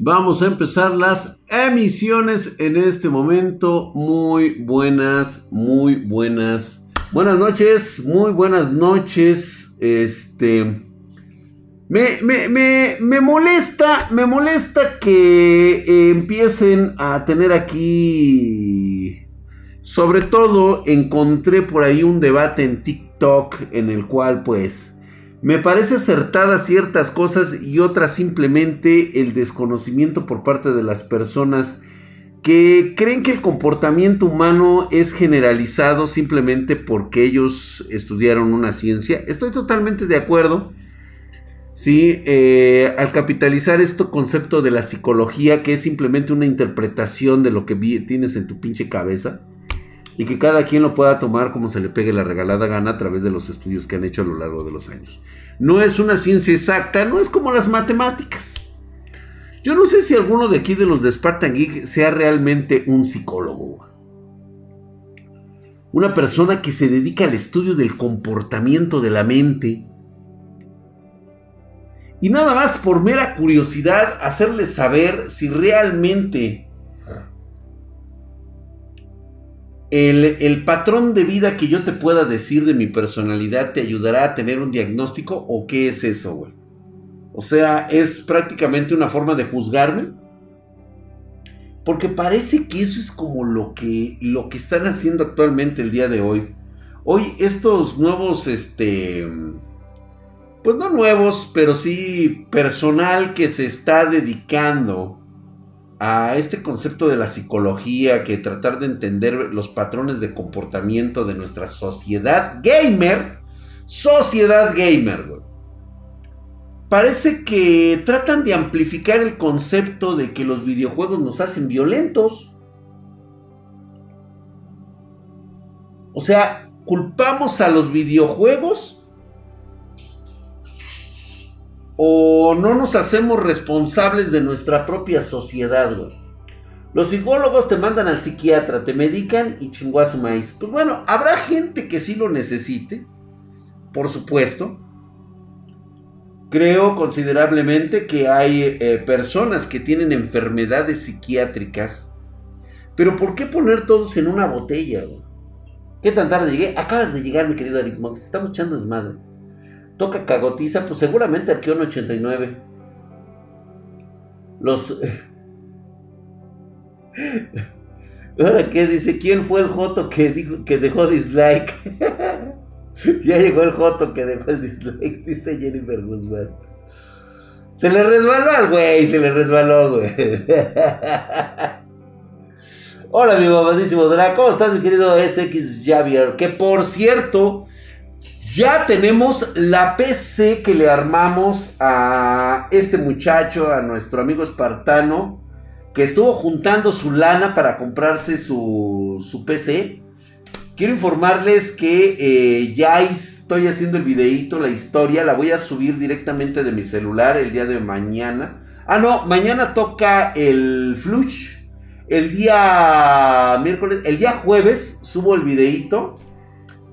Vamos a empezar las emisiones en este momento. Muy buenas, muy buenas. Buenas noches, muy buenas noches. Este. Me, me, molesta, me molesta que empiecen a tener aquí. Sobre todo, encontré por ahí un debate en TikTok en el cual, pues me parece acertada ciertas cosas y otras simplemente el desconocimiento por parte de las personas que creen que el comportamiento humano es generalizado simplemente porque ellos estudiaron una ciencia. Estoy totalmente de acuerdo. Sí, eh, al capitalizar este concepto de la psicología, que es simplemente una interpretación de lo que tienes en tu pinche cabeza, y que cada quien lo pueda tomar como se le pegue la regalada gana a través de los estudios que han hecho a lo largo de los años. No es una ciencia exacta, no es como las matemáticas. Yo no sé si alguno de aquí de los de Spartan Geek sea realmente un psicólogo. Una persona que se dedica al estudio del comportamiento de la mente. Y nada más por mera curiosidad hacerles saber si realmente el, patrón de vida que yo te pueda decir de mi personalidad te ayudará a tener un diagnóstico o qué es eso, güey. O sea, es prácticamente una forma de juzgarme. Porque parece que eso es como lo que, lo que están haciendo actualmente el día de hoy. Hoy estos nuevos, este, pues no nuevos, pero sí personal que se está dedicando a este concepto de la psicología, que tratar de entender los patrones de comportamiento de nuestra sociedad gamer, sociedad gamer, Parece que tratan de amplificar el concepto de que los videojuegos nos hacen violentos. O sea, culpamos a los videojuegos o no nos hacemos responsables de nuestra propia sociedad, güey. Los psicólogos te mandan al psiquiatra, te medican y chingó maíz. Pues bueno, habrá gente que sí lo necesite, por supuesto. Creo considerablemente que hay eh, personas que tienen enfermedades psiquiátricas. Pero ¿por qué poner todos en una botella, güey? ¿Qué tan tarde llegué? Acabas de llegar, mi querido Alex Mox. Estamos echando desmadre toca cagotiza, pues seguramente Arqueón 89. Los. Ahora qué dice, ¿quién fue el Joto que dijo que dejó dislike? ya llegó el Joto que dejó el dislike, dice Jennifer Guzmán. Se le resbaló al güey, se le resbaló, güey. Hola, mi mamadísimo Draco, ¿cómo estás, mi querido SX Javier? Que por cierto, ya tenemos la PC que le armamos a este muchacho, a nuestro amigo espartano, que estuvo juntando su lana para comprarse su, PC. Quiero informarles que eh, ya estoy haciendo el videíto, la historia, la voy a subir directamente de mi celular el día de mañana. Ah, no, mañana toca el Flush. El día miércoles, el día jueves subo el videíto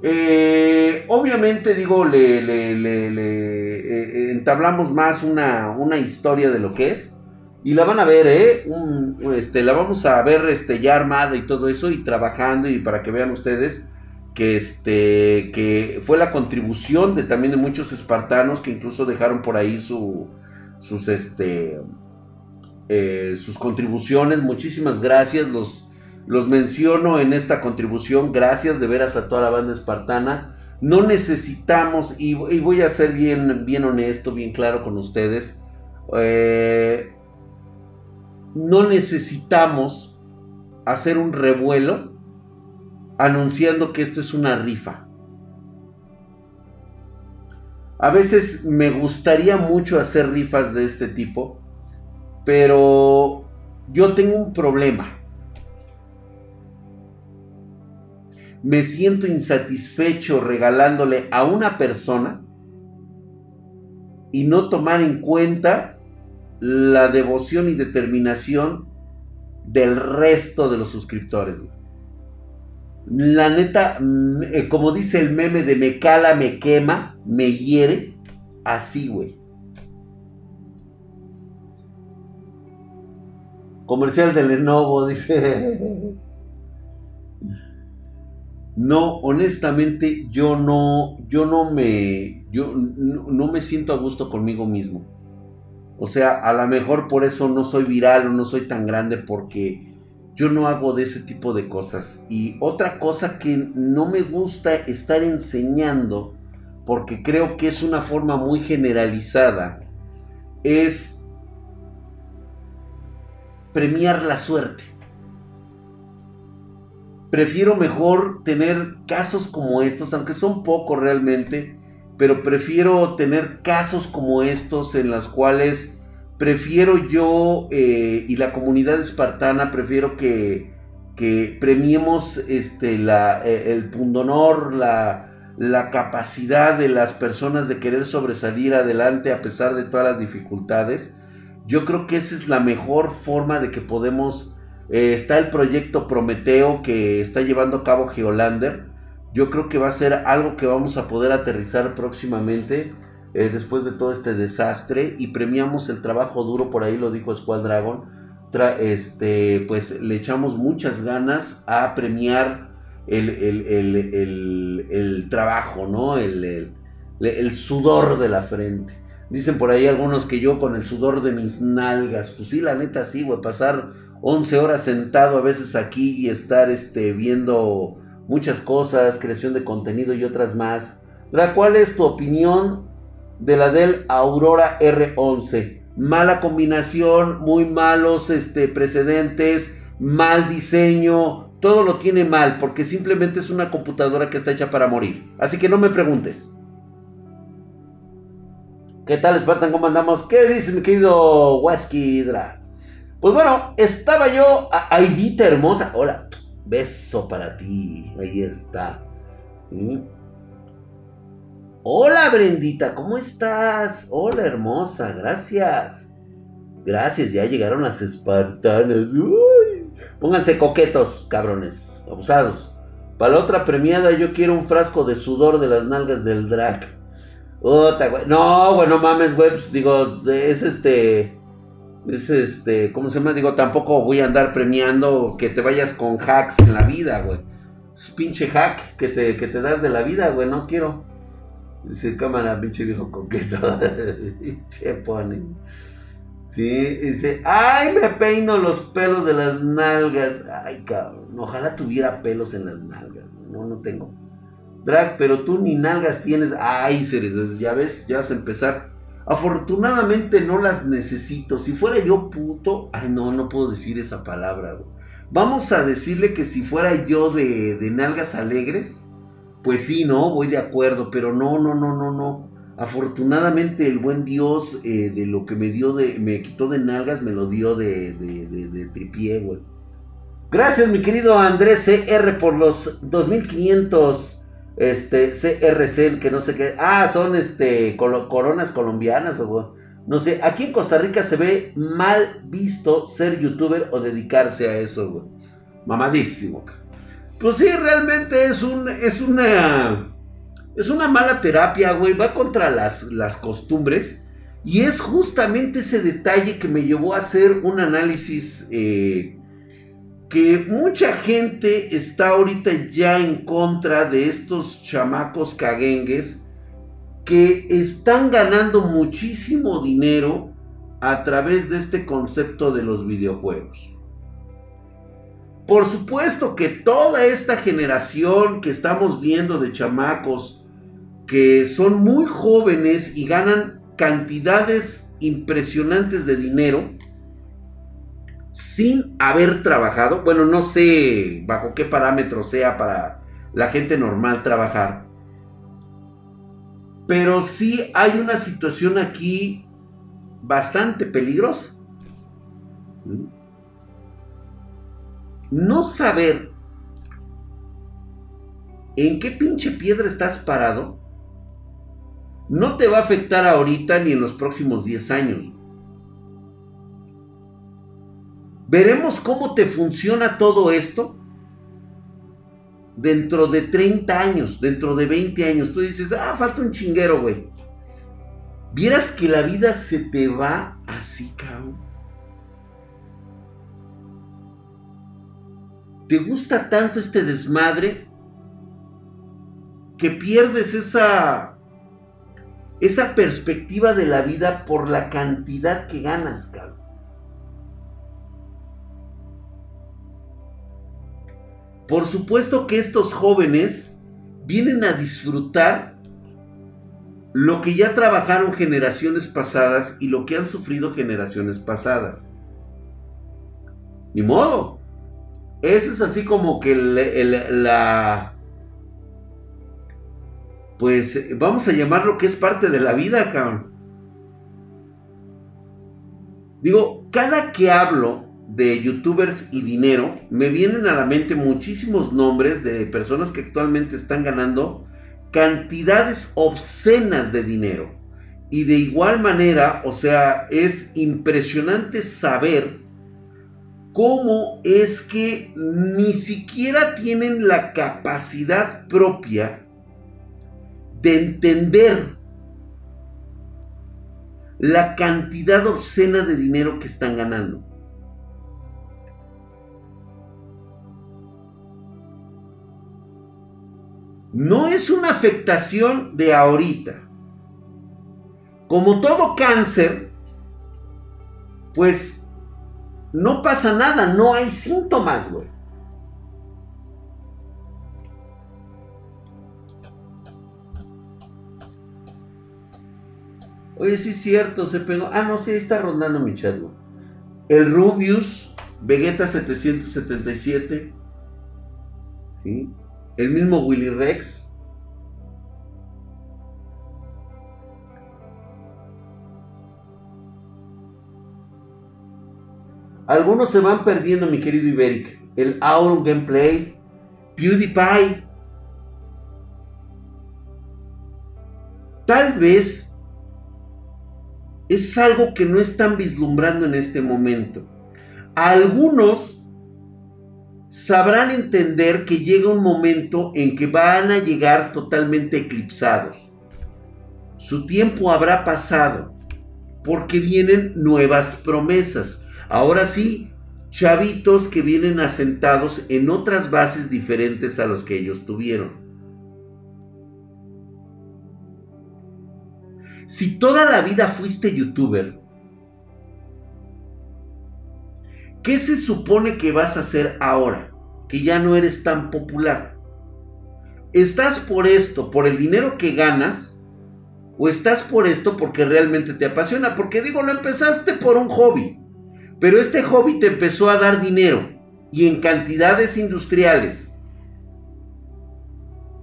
eh, obviamente, digo, le, eh, entablamos más una, una, historia de lo que es. Y la van a ver, ¿eh? este, la vamos a ver este, ya armada y todo eso, y trabajando, y para que vean ustedes que, este, que fue la contribución de también de muchos espartanos que incluso dejaron por ahí su, sus, este, eh, sus contribuciones. Muchísimas gracias, los los menciono en esta contribución. Gracias de veras a toda la banda espartana. No necesitamos, y, voy a ser bien, bien honesto, bien claro con ustedes. Eh, no necesitamos hacer un revuelo anunciando que esto es una rifa. A veces me gustaría mucho hacer rifas de este tipo, pero yo tengo un problema. Me siento insatisfecho regalándole a una persona y no tomar en cuenta la devoción y determinación del resto de los suscriptores. La neta, mm, eh, como dice el meme de me cala, me quema, me hiere, así, güey. Comercial de Lenovo, dice. No, honestamente, yo no, yo no me, yo no, me siento a gusto conmigo mismo. O sea, a lo mejor por eso no soy viral o no soy tan grande porque yo no hago de ese tipo de cosas. Y otra cosa que no me gusta estar enseñando, porque creo que es una forma muy generalizada, es premiar la suerte. Prefiero mejor tener casos como estos, aunque son pocos realmente, pero prefiero tener casos como estos en las cuales prefiero yo eh, y la comunidad espartana, prefiero que, premiemos este, la, eh, el pundonor, la, la capacidad de las personas de querer sobresalir adelante a pesar de todas las dificultades. Yo creo que esa es la mejor forma de que podemos... Eh, está el proyecto Prometeo que está llevando a cabo Geolander. Yo creo que va a ser algo que vamos a poder aterrizar próximamente eh, después de todo este desastre y premiamos el trabajo duro, por ahí lo dijo Squad Dragon. este, pues le echamos muchas ganas a premiar el, trabajo, ¿no? El, sudor de la frente. Dicen por ahí algunos que yo con el sudor de mis nalgas, pues sí, la neta sí, güey, pasar 11 horas sentado a veces aquí y estar este, viendo muchas cosas, creación de contenido y otras más. ¿Cuál es tu opinión de la del Aurora R11? Mala combinación, muy malos este, precedentes, mal diseño, todo lo tiene mal porque simplemente es una computadora que está hecha para morir. Así que no me preguntes. ¿Qué tal, Spartan? ¿Cómo andamos? ¿Qué dice mi querido Waskidra? Pues bueno, estaba yo, Aidita hermosa. Hola, beso para ti. Ahí está. ¿Mm? Hola, Brendita, ¿cómo estás? Hola, hermosa, gracias. Gracias, ya llegaron las espartanas. Pónganse coquetos, cabrones, abusados. Para la otra premiada yo quiero un frasco de sudor de las nalgas del drag. No, güey, no mames, güey. Pues digo, es este. Es este. ¿Cómo se llama? Digo, tampoco voy a andar premiando que te vayas con hacks en la vida, güey. Es pinche hack que te, que te das de la vida, güey. No quiero. Dice cámara, pinche viejo coqueto. Se pone. Sí, dice, ay, me peino los pelos de las nalgas. Ay, cabrón, ojalá tuviera pelos en las nalgas. No, no tengo. Drag, pero tú ni nalgas tienes. Ay, seres, ya ves, ya vas a empezar. Afortunadamente no las necesito. Si fuera yo puto, ay, no, no puedo decir esa palabra. Vamos a decirle que si fuera yo de, de nalgas alegres, pues sí, no, voy de acuerdo, pero no, no, no, no, no. Afortunadamente el buen Dios eh, de lo que me dio de, me quitó de nalgas, me lo dio de, de, de, tripié, güey. Gracias, mi querido Andrés CR, por los 2500 este, CRC, que no sé qué. Ah, son este, coronas colombianas o no sé. Aquí en Costa Rica se ve mal visto ser youtuber o dedicarse a eso, güey. Mamadísimo. Pues sí, realmente es un, es una es una mala terapia, güey. Va contra las, las costumbres. Y es justamente ese detalle que me llevó a hacer un análisis eh, que mucha gente está ahorita ya en contra de estos chamacos caguengues que están ganando muchísimo dinero a través de este concepto de los videojuegos. Por supuesto que toda esta generación que estamos viendo de chamacos que son muy jóvenes y ganan cantidades impresionantes de dinero sin haber trabajado. Bueno, no sé bajo qué parámetro sea para la gente normal trabajar. Pero sí hay una situación aquí bastante peligrosa. No saber en qué pinche piedra estás parado no te va a afectar ahorita ni en los próximos 10 años. Veremos cómo te funciona todo esto dentro de 30 años, dentro de 20 años. Tú dices, ah, falta un chinguero, güey. Vieras que la vida se te va así, cabrón. te gusta tanto este desmadre que pierdes esa esa perspectiva de la vida por la cantidad que ganas, cabrón. Por supuesto que estos jóvenes vienen a disfrutar lo que ya trabajaron generaciones pasadas y lo que han sufrido generaciones pasadas. Ni modo. Eso es así como que la... Pues vamos a llamarlo que es parte de la vida, cabrón. Digo, cada que hablo de youtubers y dinero, me vienen a la mente muchísimos nombres de personas que actualmente están ganando cantidades obscenas de dinero. Y de igual manera, o sea, es impresionante saber cómo es que ni siquiera tienen la capacidad propia de entender la cantidad obscena de dinero que están ganando. No es una afectación de ahorita. Como todo cáncer, pues no pasa nada, no hay síntomas, güey. Oye, sí es cierto, se pegó. Ah, no, sí, está rondando mi chat, güey. El Rubius, Vegeta 777. ¿Sí? El mismo Willy Rex. Algunos se van perdiendo, mi querido Iberic. El Auron Gameplay, PewDiePie. Tal vez es algo que no están vislumbrando en este momento. algunos sabrán entender que llega un momento en que van a llegar totalmente eclipsados. Su tiempo habrá pasado porque vienen nuevas promesas. Ahora sí, chavitos que vienen asentados en otras bases diferentes a los que ellos tuvieron. Si toda la vida fuiste youtuber, ¿Qué se supone que vas a hacer ahora? Que ya no eres tan popular. ¿Estás por esto, por el dinero que ganas? ¿O estás por esto porque realmente te apasiona? Porque digo, lo empezaste por un hobby. Pero este hobby te empezó a dar dinero. Y en cantidades industriales.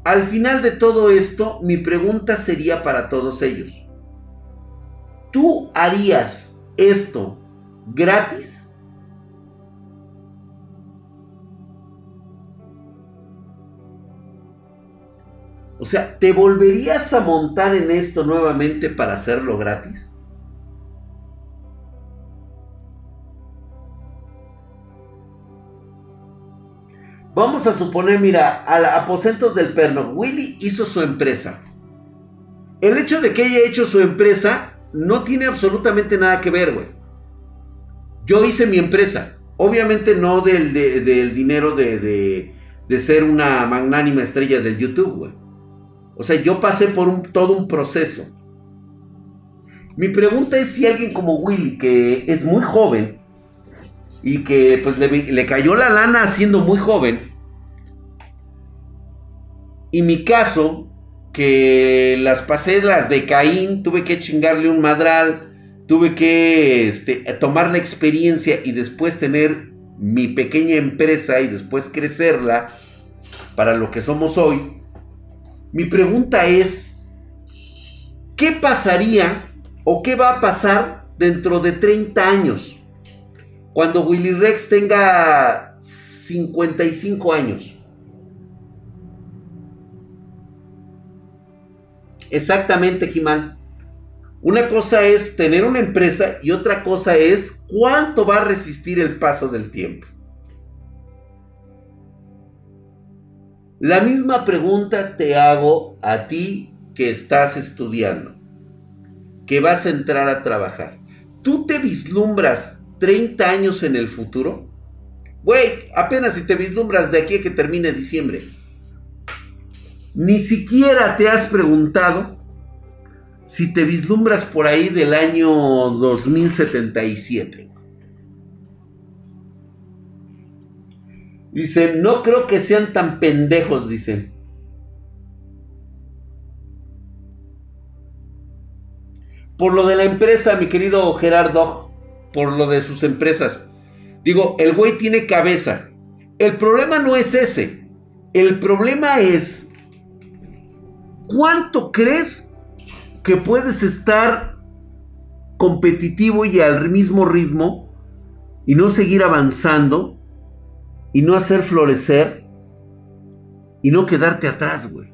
Al final de todo esto, mi pregunta sería para todos ellos. ¿Tú harías esto gratis? O sea, ¿te volverías a montar en esto nuevamente para hacerlo gratis? Vamos a suponer, mira, a aposentos del perno, Willy hizo su empresa. El hecho de que haya hecho su empresa no tiene absolutamente nada que ver, güey. Yo hice mi empresa. Obviamente no del, dinero de, de ser una magnánima estrella del YouTube, güey. O sea, yo pasé por todo un proceso. Mi pregunta es si alguien como Willy, que es muy joven y que pues le, cayó la lana siendo muy joven, y mi caso, que las pasé las de Caín, tuve que chingarle un madral, tuve que este, tomar la experiencia y después tener mi pequeña empresa y después crecerla para lo que somos hoy. Mi pregunta es, ¿qué pasaría o qué va a pasar dentro de 30 años? Cuando Willy Rex tenga 55 años. Exactamente, Jimán. Una cosa es tener una empresa y otra cosa es cuánto va a resistir el paso del tiempo. La misma pregunta te hago a ti que estás estudiando, que vas a entrar a trabajar. ¿Tú te vislumbras 30 años en el futuro? Güey, apenas si te vislumbras de aquí a que termine diciembre. Ni siquiera te has preguntado si te vislumbras por ahí del año 2077. Dice, no creo que sean tan pendejos, dice. Por lo de la empresa, mi querido Gerardo, por lo de sus empresas. Digo, el güey tiene cabeza. El problema no es ese. El problema es cuánto crees que puedes estar competitivo y al mismo ritmo y no seguir avanzando y no hacer florecer y no quedarte atrás, güey.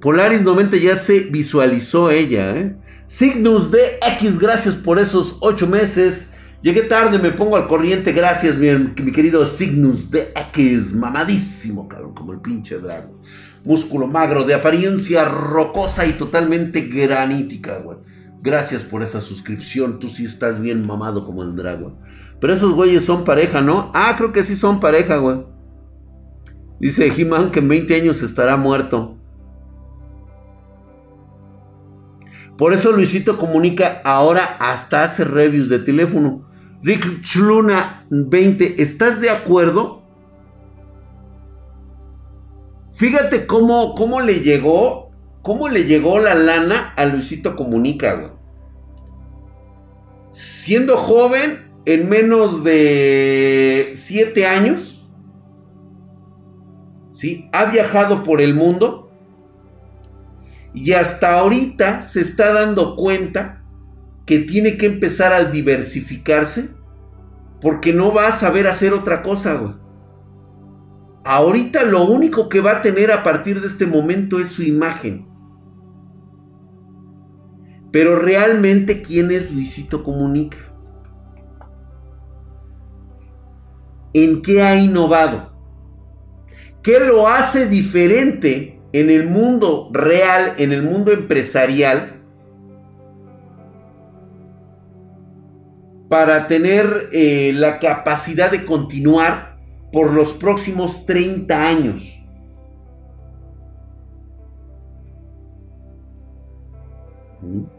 Polaris 90 ya se visualizó ella, ¿eh? Signus X, gracias por esos ocho meses. Llegué tarde, me pongo al corriente. Gracias, mi, mi querido Signus X. Mamadísimo, cabrón, como el pinche drago. Músculo magro, de apariencia rocosa y totalmente granítica, güey. Gracias por esa suscripción. Tú sí estás bien mamado como el dragón. Pero esos güeyes son pareja, ¿no? Ah, creo que sí son pareja, güey. Dice He-Man que en 20 años estará muerto. Por eso Luisito comunica ahora hasta hace reviews de teléfono. Rick Chluna 20, ¿estás de acuerdo? Fíjate cómo, cómo le llegó, cómo le llegó la lana a Luisito Comunica, güey. Siendo joven, en menos de 7 años, ¿sí? Ha viajado por el mundo y hasta ahorita se está dando cuenta que tiene que empezar a diversificarse porque no va a saber hacer otra cosa. Ahorita lo único que va a tener a partir de este momento es su imagen. Pero realmente, ¿quién es Luisito Comunica? ¿En qué ha innovado? ¿Qué lo hace diferente en el mundo real, en el mundo empresarial, para tener eh, la capacidad de continuar por los próximos 30 años. ¿Mm?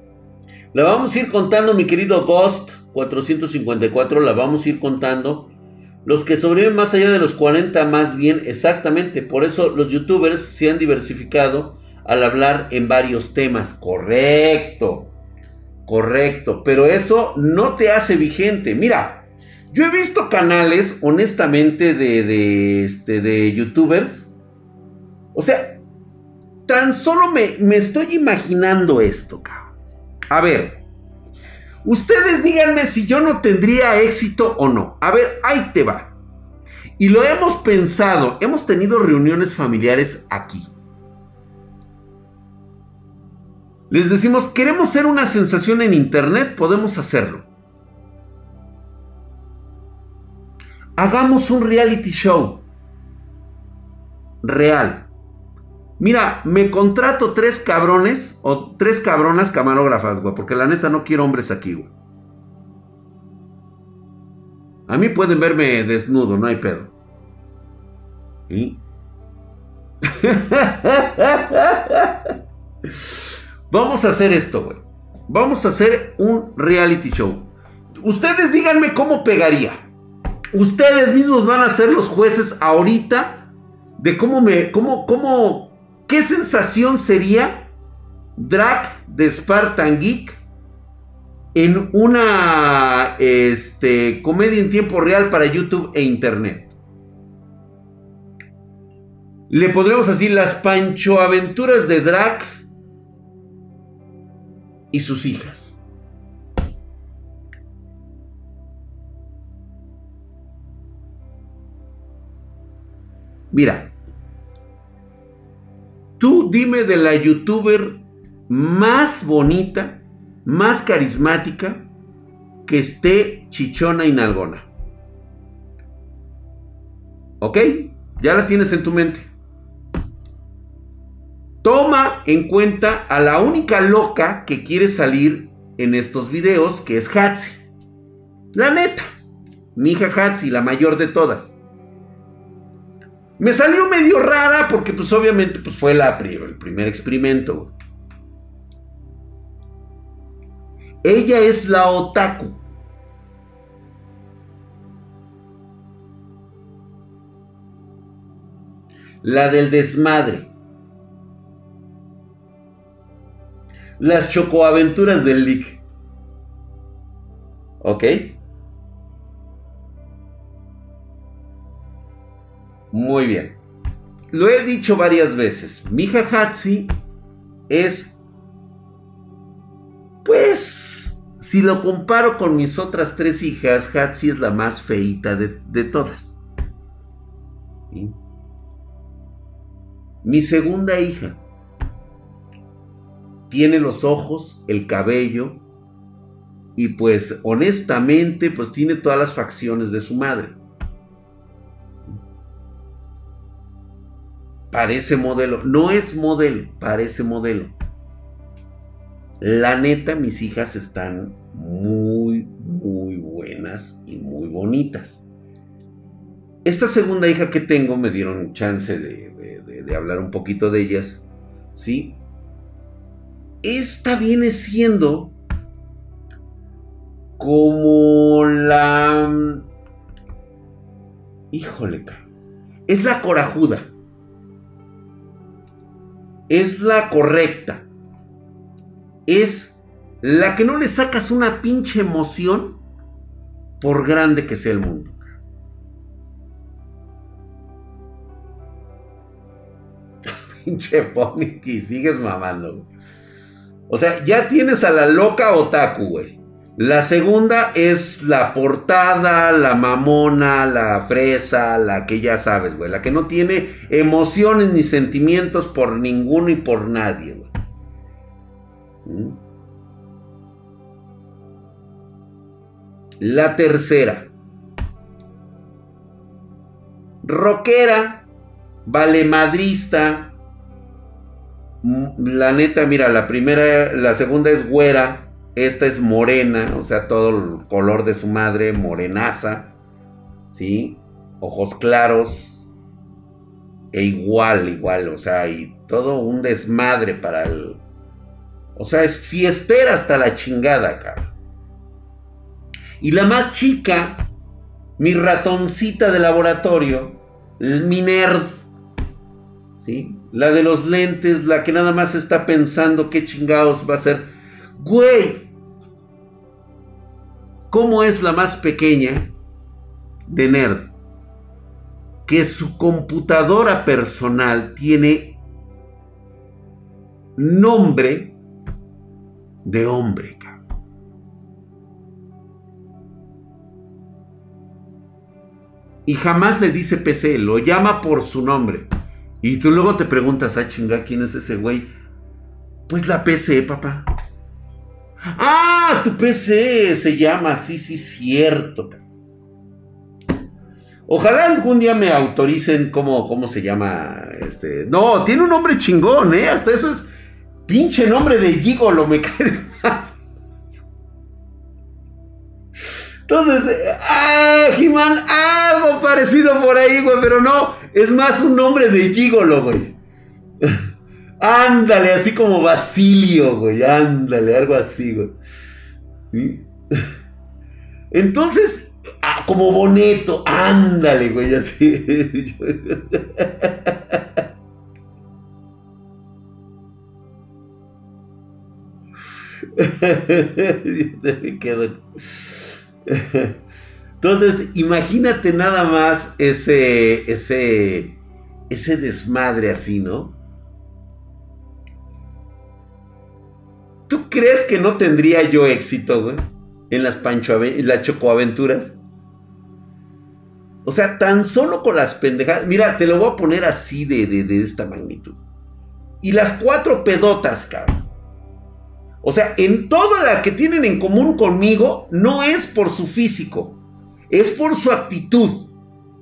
La vamos a ir contando, mi querido Ghost 454, la vamos a ir contando los que sobreviven más allá de los 40 más bien, exactamente. Por eso los youtubers se han diversificado al hablar en varios temas. Correcto. Correcto. Pero eso no te hace vigente. Mira, yo he visto canales, honestamente, de, de, este, de youtubers. O sea, tan solo me, me estoy imaginando esto, cabrón. A ver, Ustedes díganme si yo no tendría éxito o no. A ver, ahí te va. Y lo hemos pensado, hemos tenido reuniones familiares aquí. Les decimos, queremos ser una sensación en Internet, podemos hacerlo. Hagamos un reality show. Real. Mira, me contrato tres cabrones o tres cabronas camarógrafas, güey, porque la neta no quiero hombres aquí, güey. A mí pueden verme desnudo, no hay pedo. ¿Y? Vamos a hacer esto, güey. Vamos a hacer un reality show. Ustedes díganme cómo pegaría. Ustedes mismos van a ser los jueces ahorita de cómo me, cómo, cómo, ¿Qué sensación sería drag de Spartan Geek en una este, comedia en tiempo real para YouTube e Internet? Le podremos así las Pancho Aventuras de Drag y sus hijas. Mira, Tú dime de la youtuber más bonita, más carismática, que esté chichona y nalgona. ¿Ok? Ya la tienes en tu mente. Toma en cuenta a la única loca que quiere salir en estos videos, que es Hatsi. La neta. Mi hija Hatsi, la mayor de todas. Me salió medio rara porque pues obviamente pues fue la, el primer experimento. Ella es la otaku. La del desmadre. Las chocoaventuras del Lick. ¿Ok? Muy bien. Lo he dicho varias veces. Mi hija Hatsi es pues, si lo comparo con mis otras tres hijas, Hatsi es la más feita de, todas. Mi segunda hija tiene los ojos, el cabello y pues honestamente pues tiene todas las facciones de su madre. Parece modelo, no es modelo, parece modelo. La neta, mis hijas están muy, muy buenas y muy bonitas. Esta segunda hija que tengo me dieron chance de, hablar un poquito de ellas. ¿Sí? Esta viene siendo como la... Híjole, es la corajuda. Es la correcta es la que no le sacas una pinche emoción por grande que sea el mundo. pinche pony y sigues mamando. O sea, ya tienes a la loca otaku, güey. La segunda es la portada, la mamona, la fresa, la que ya sabes, güey. La que no tiene emociones ni sentimientos por ninguno y por nadie, güey. La tercera. Rockera, valemadrista. La neta, mira, la primera, la segunda es güera. Esta es morena, o sea, todo el color de su madre, morenaza. ¿Sí? Ojos claros. E igual, igual, o sea, y todo un desmadre para el, o sea, es fiestera hasta la chingada, cabrón. Y la más chica, mi ratoncita de laboratorio, mi nerd, ¿sí? La de los lentes, la que nada más está pensando qué chingados va a ser. Güey, ¿cómo es la más pequeña de nerd? Que su computadora personal tiene nombre de hombre. Y jamás le dice PC, lo llama por su nombre. Y tú luego te preguntas, ah, chinga, ¿quién es ese güey? Pues la PC, papá. Ah, tu PC se llama, sí, sí, cierto. Ojalá algún día me autoricen cómo, cómo se llama este. No, tiene un nombre chingón, ¿eh? Hasta eso es Pinche nombre de gigolo me cae Entonces, ah, He-Man, algo parecido por ahí, güey, pero no, es más un nombre de gigolo, güey. Ándale, así como Basilio, güey, ándale, algo así, güey. Entonces, ah, como Boneto, ándale, güey, así. Entonces, imagínate nada más ese, ese, ese desmadre así, ¿no? Crees que no tendría yo éxito, güey? En las Pancho en las Chocoaventuras. O sea, tan solo con las pendejadas. Mira, te lo voy a poner así de, de, de esta magnitud. Y las cuatro pedotas, cabrón. O sea, en toda la que tienen en común conmigo, no es por su físico, es por su actitud.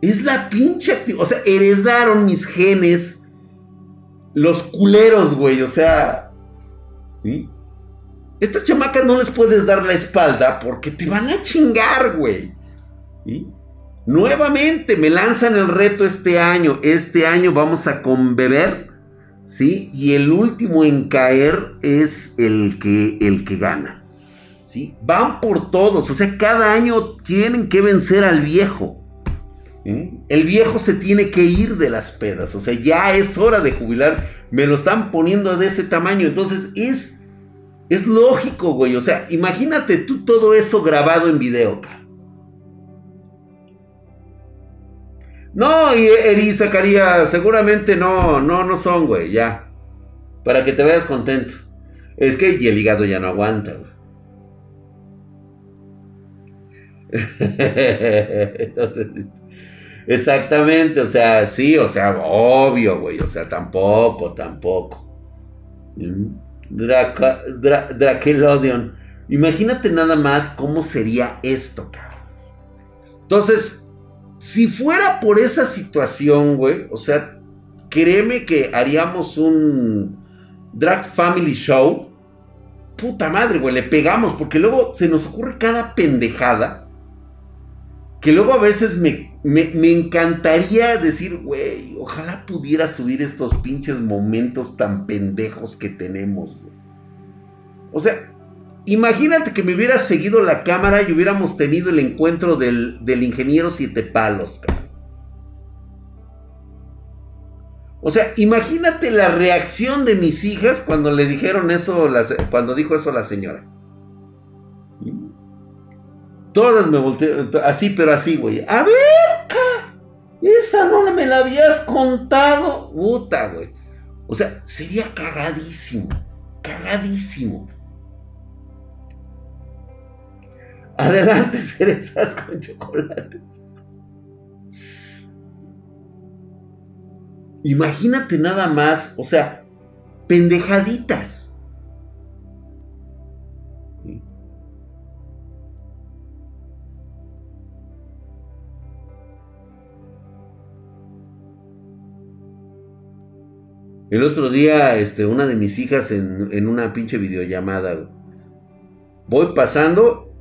Es la pinche actitud. O sea, heredaron mis genes. Los culeros, güey. O sea. ¿Sí? Estas chamacas no les puedes dar la espalda porque te van a chingar, güey. Nuevamente me lanzan el reto este año. Este año vamos a conbeber, ¿sí? Y el último en caer es el que, el que gana. ¿Sí? Van por todos, o sea, cada año tienen que vencer al viejo. El viejo se tiene que ir de las pedas, o sea, ya es hora de jubilar. Me lo están poniendo de ese tamaño, entonces es es lógico, güey. O sea, imagínate tú todo eso grabado en video, No, y Eri Zacarías, seguramente no, no, no son, güey, ya. Para que te veas contento. Es que y el hígado ya no aguanta, güey. Exactamente, o sea, sí, o sea, obvio, güey, o sea, tampoco, tampoco. ¿Mm? Draca, Imagínate nada más cómo sería esto, cabrón. Entonces, si fuera por esa situación, güey, o sea, créeme que haríamos un Drag Family Show. Puta madre, güey, le pegamos, porque luego se nos ocurre cada pendejada. Que luego a veces me, me, me encantaría decir, güey, ojalá pudiera subir estos pinches momentos tan pendejos que tenemos. O sea, imagínate que me hubiera seguido la cámara y hubiéramos tenido el encuentro del, ingeniero Siete Palos, cabrón. O sea, imagínate la reacción de mis hijas cuando le dijeron eso, cuando dijo eso la señora. Todas me voltearon, así, pero así, güey. A ver, esa no me la habías contado. Puta, güey. O sea, sería cagadísimo. Cagadísimo. Adelante, cerezas con chocolate. Imagínate nada más, o sea, pendejaditas. El otro día, este, una de mis hijas en, en una pinche videollamada, voy pasando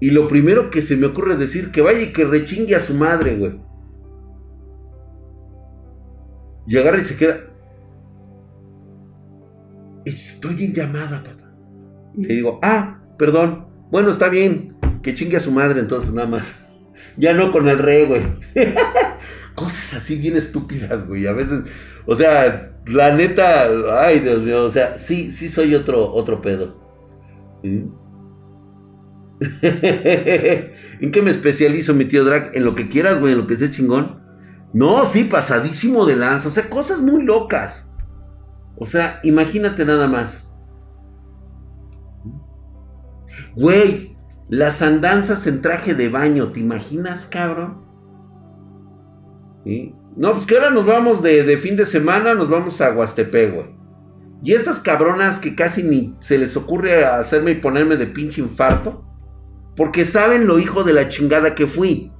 y lo primero que se me ocurre decir, que vaya y que rechingue a su madre, güey. Y agarra y se queda. Estoy en llamada, papá. Y le digo, ah, perdón. Bueno, está bien. Que chingue a su madre entonces, nada más. Ya no con el re, güey. Cosas así bien estúpidas, güey. A veces, o sea, la neta, ay, Dios mío, o sea, sí, sí soy otro, otro pedo. ¿Mm? ¿En qué me especializo, mi tío Drag? En lo que quieras, güey, en lo que sea chingón. No, sí, pasadísimo de lanza. O sea, cosas muy locas. O sea, imagínate nada más. Güey, las andanzas en traje de baño, ¿te imaginas, cabrón? No, pues que ahora nos vamos de, fin de semana, nos vamos a Huastepec, güey. Y estas cabronas que casi ni se les ocurre hacerme y ponerme de pinche infarto. Porque saben lo hijo de la chingada que fui.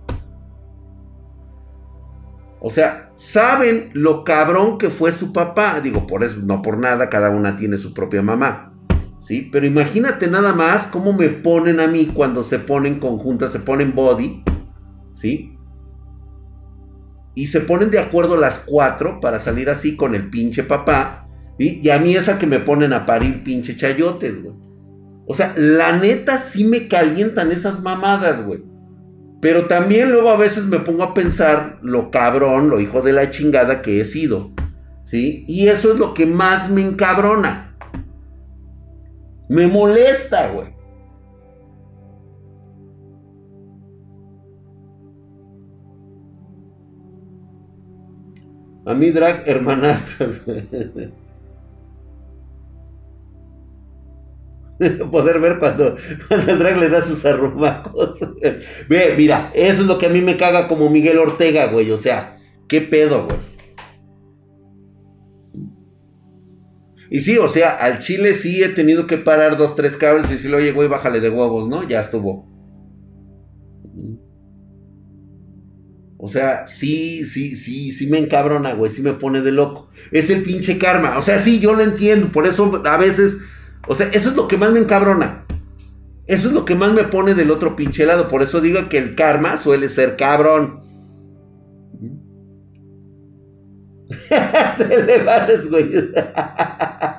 O sea, saben lo cabrón que fue su papá. Digo, por eso, no por nada, cada una tiene su propia mamá. ¿Sí? Pero imagínate nada más cómo me ponen a mí cuando se ponen conjuntas, se ponen body. ¿Sí? Y se ponen de acuerdo las cuatro para salir así con el pinche papá. Y a mí es a que me ponen a parir pinche chayotes, güey. O sea, la neta sí me calientan esas mamadas, güey. Pero también luego a veces me pongo a pensar lo cabrón, lo hijo de la chingada que he sido. ¿Sí? Y eso es lo que más me encabrona. Me molesta, güey. A mí, drag hermanastra. Poder ver cuando, el drag le da sus arrumacos. Ve, mira, eso es lo que a mí me caga como Miguel Ortega, güey. O sea, ¿qué pedo, güey? Y sí, o sea, al chile sí he tenido que parar dos, tres cables y decirle, oye, güey, bájale de huevos, ¿no? Ya estuvo. O sea, sí, sí, sí, sí me encabrona, güey, sí me pone de loco. Es el pinche karma. O sea, sí, yo lo entiendo. Por eso a veces O sea, eso es lo que más me encabrona. Eso es lo que más me pone del otro pinche lado. Por eso digo que el karma suele ser cabrón. Te le güey.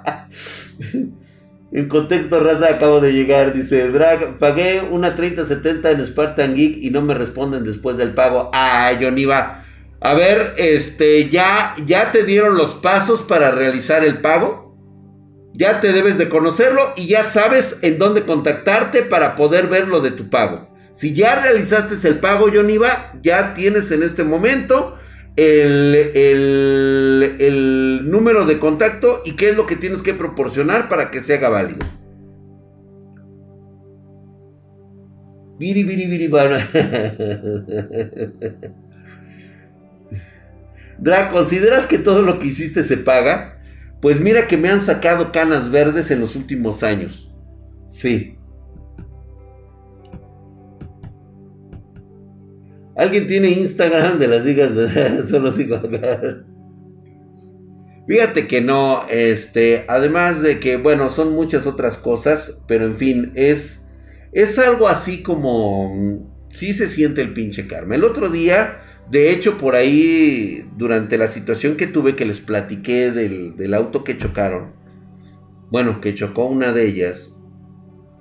En contexto, raza, acabo de llegar. Dice, Drag, pagué una 3070 en Spartan Geek y no me responden después del pago. Ah, Johnny va. A ver, este, ya, ya te dieron los pasos para realizar el pago. Ya te debes de conocerlo y ya sabes en dónde contactarte para poder ver lo de tu pago. Si ya realizaste el pago, Johnny va, ya tienes en este momento el, número de contacto y qué es lo que tienes que proporcionar para que se haga válido. Viri, viri, viri, Dra, ¿consideras que todo lo que hiciste se paga? Pues mira que me han sacado canas verdes en los últimos años. Sí. ¿Alguien tiene Instagram de las ligas de solo sigo Fíjate que no, este, además de que, bueno, son muchas otras cosas, pero en fin, es, es algo así como, sí se siente el pinche karma. El otro día, de hecho, por ahí, durante la situación que tuve que les platiqué del, del auto que chocaron, bueno, que chocó una de ellas,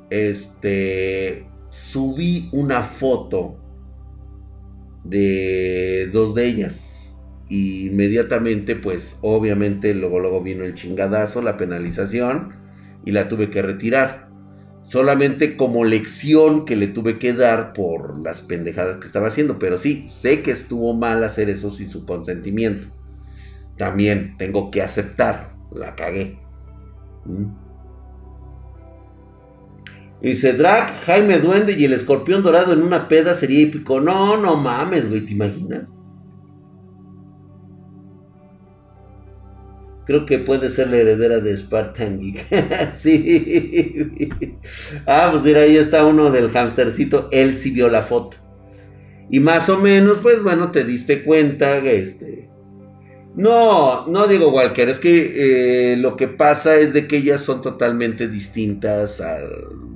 este, subí una foto de dos de ellas. Y inmediatamente, pues obviamente luego, luego vino el chingadazo, la penalización, y la tuve que retirar. Solamente como lección que le tuve que dar por las pendejadas que estaba haciendo. Pero sí, sé que estuvo mal hacer eso sin su consentimiento. También tengo que aceptar, la cagué. ¿Mm? Dice Drac, Jaime Duende y el escorpión dorado en una peda sería épico. No, no mames, güey, ¿te imaginas? Creo que puede ser la heredera de Spartan Geek. sí. ah, pues mira, ahí está uno del hamstercito. Él sí vio la foto. Y más o menos, pues bueno, te diste cuenta este. No, no digo Walker, es que eh, lo que pasa es de que ellas son totalmente distintas al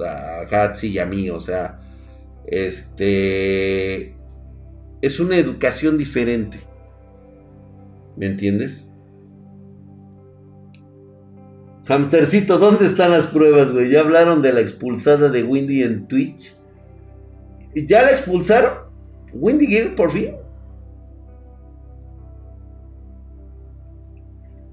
a Hatsi y a mí, o sea, este es una educación diferente. ¿Me entiendes? Hamstercito, ¿dónde están las pruebas, güey? Ya hablaron de la expulsada de Windy en Twitch. ¿Ya la expulsaron? ¿Windy Gear por fin?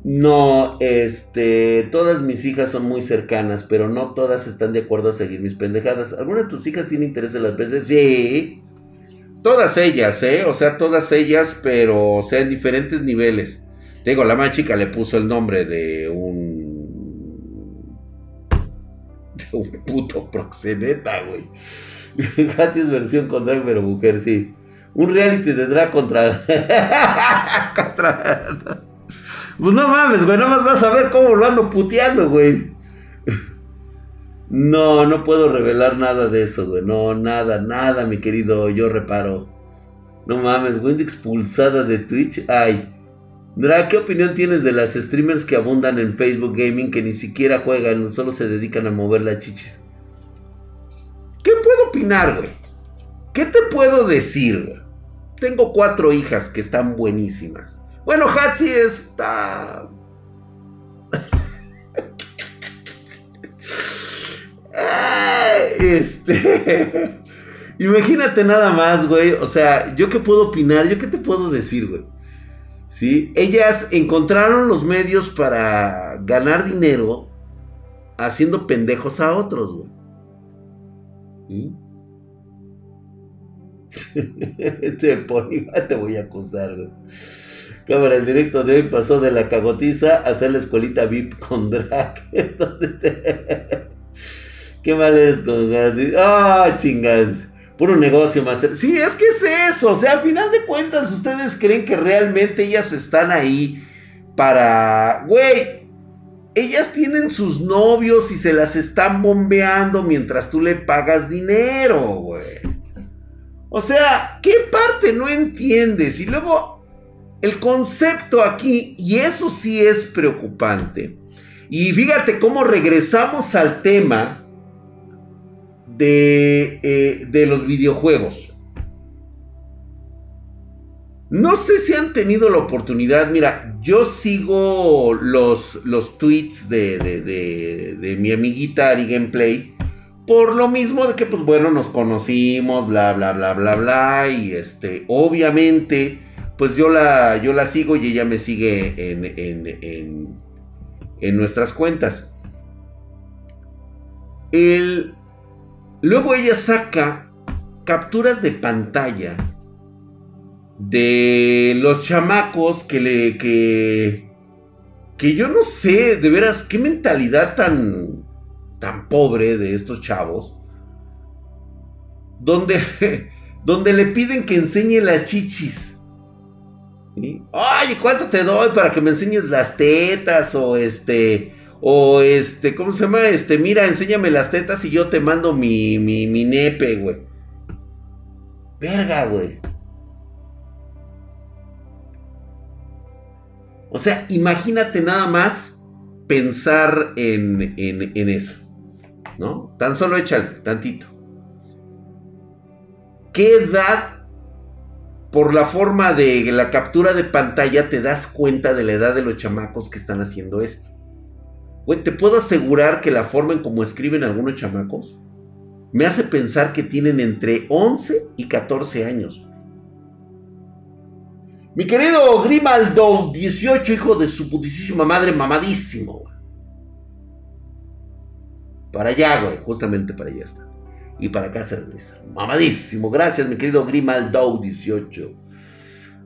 No, este, todas mis hijas son muy cercanas, pero no todas están de acuerdo a seguir mis pendejadas. ¿Alguna de tus hijas tiene interés en las veces? Sí. Todas ellas, ¿eh? O sea, todas ellas, pero, o sea, en diferentes niveles. Digo, la más chica le puso el nombre de un... De un puto proxeneta, güey. Gracias versión con drag, pero mujer, sí. Un reality de drag contra... contra... Pues no mames, güey, más vas a ver cómo lo ando puteando, güey. No, no puedo revelar nada de eso, güey. No, nada, nada, mi querido, yo reparo. No mames, güey, expulsada de Twitch. Ay. Dra, ¿qué opinión tienes de las streamers que abundan en Facebook Gaming que ni siquiera juegan, solo se dedican a mover las chichis? ¿Qué puedo opinar, güey? ¿Qué te puedo decir? Tengo cuatro hijas que están buenísimas. Bueno, Hatsi está. este. Imagínate nada más, güey. O sea, ¿yo qué puedo opinar? ¿Yo qué te puedo decir, güey? ¿Sí? Ellas encontraron los medios para ganar dinero haciendo pendejos a otros, güey. te, te voy a acusar, güey. Cámara, el directo de hoy pasó de la cagotiza a hacer la escuelita VIP con drag. ¿Qué mal es con Ah, chingados. Puro negocio, Master. Sí, es que es eso. O sea, a final de cuentas, ustedes creen que realmente ellas están ahí para. Güey, ellas tienen sus novios y se las están bombeando mientras tú le pagas dinero, güey. O sea, ¿qué parte no entiendes? Y luego el concepto aquí, y eso sí es preocupante, Y fíjate cómo regresamos al tema de, eh, de los videojuegos. No sé si han tenido la oportunidad, mira, yo sigo los, los tweets de, de, mi amiguita Ari Gameplay. Por lo mismo de que, pues bueno, nos conocimos, bla, bla, bla, bla, bla. Y este, obviamente, pues yo la, yo la sigo y ella me sigue en, en, en, en nuestras cuentas. El, luego ella saca capturas de pantalla de los chamacos que le que que yo no sé, de veras qué mentalidad tan tan pobre de estos chavos donde donde le piden que enseñe las chichis. Oye, ¿cuánto te doy para que me enseñes las tetas o este o este, ¿cómo se llama? Este, mira, enséñame las tetas y yo te mando mi mi mi nepe, güey. Verga, güey. O sea, imagínate nada más pensar en, eso. ¿No? Tan solo échale, tantito. ¿Qué edad, por la forma de la captura de pantalla, te das cuenta de la edad de los chamacos que están haciendo esto? Te puedo asegurar que la forma en cómo escriben algunos chamacos me hace pensar que tienen entre 11 y 14 años. Mi querido Grimaldo, 18, hijo de su putísima madre, mamadísimo. Para allá, güey, justamente para allá está. Y para acá regresa. Mamadísimo, gracias, mi querido Grimaldo, 18.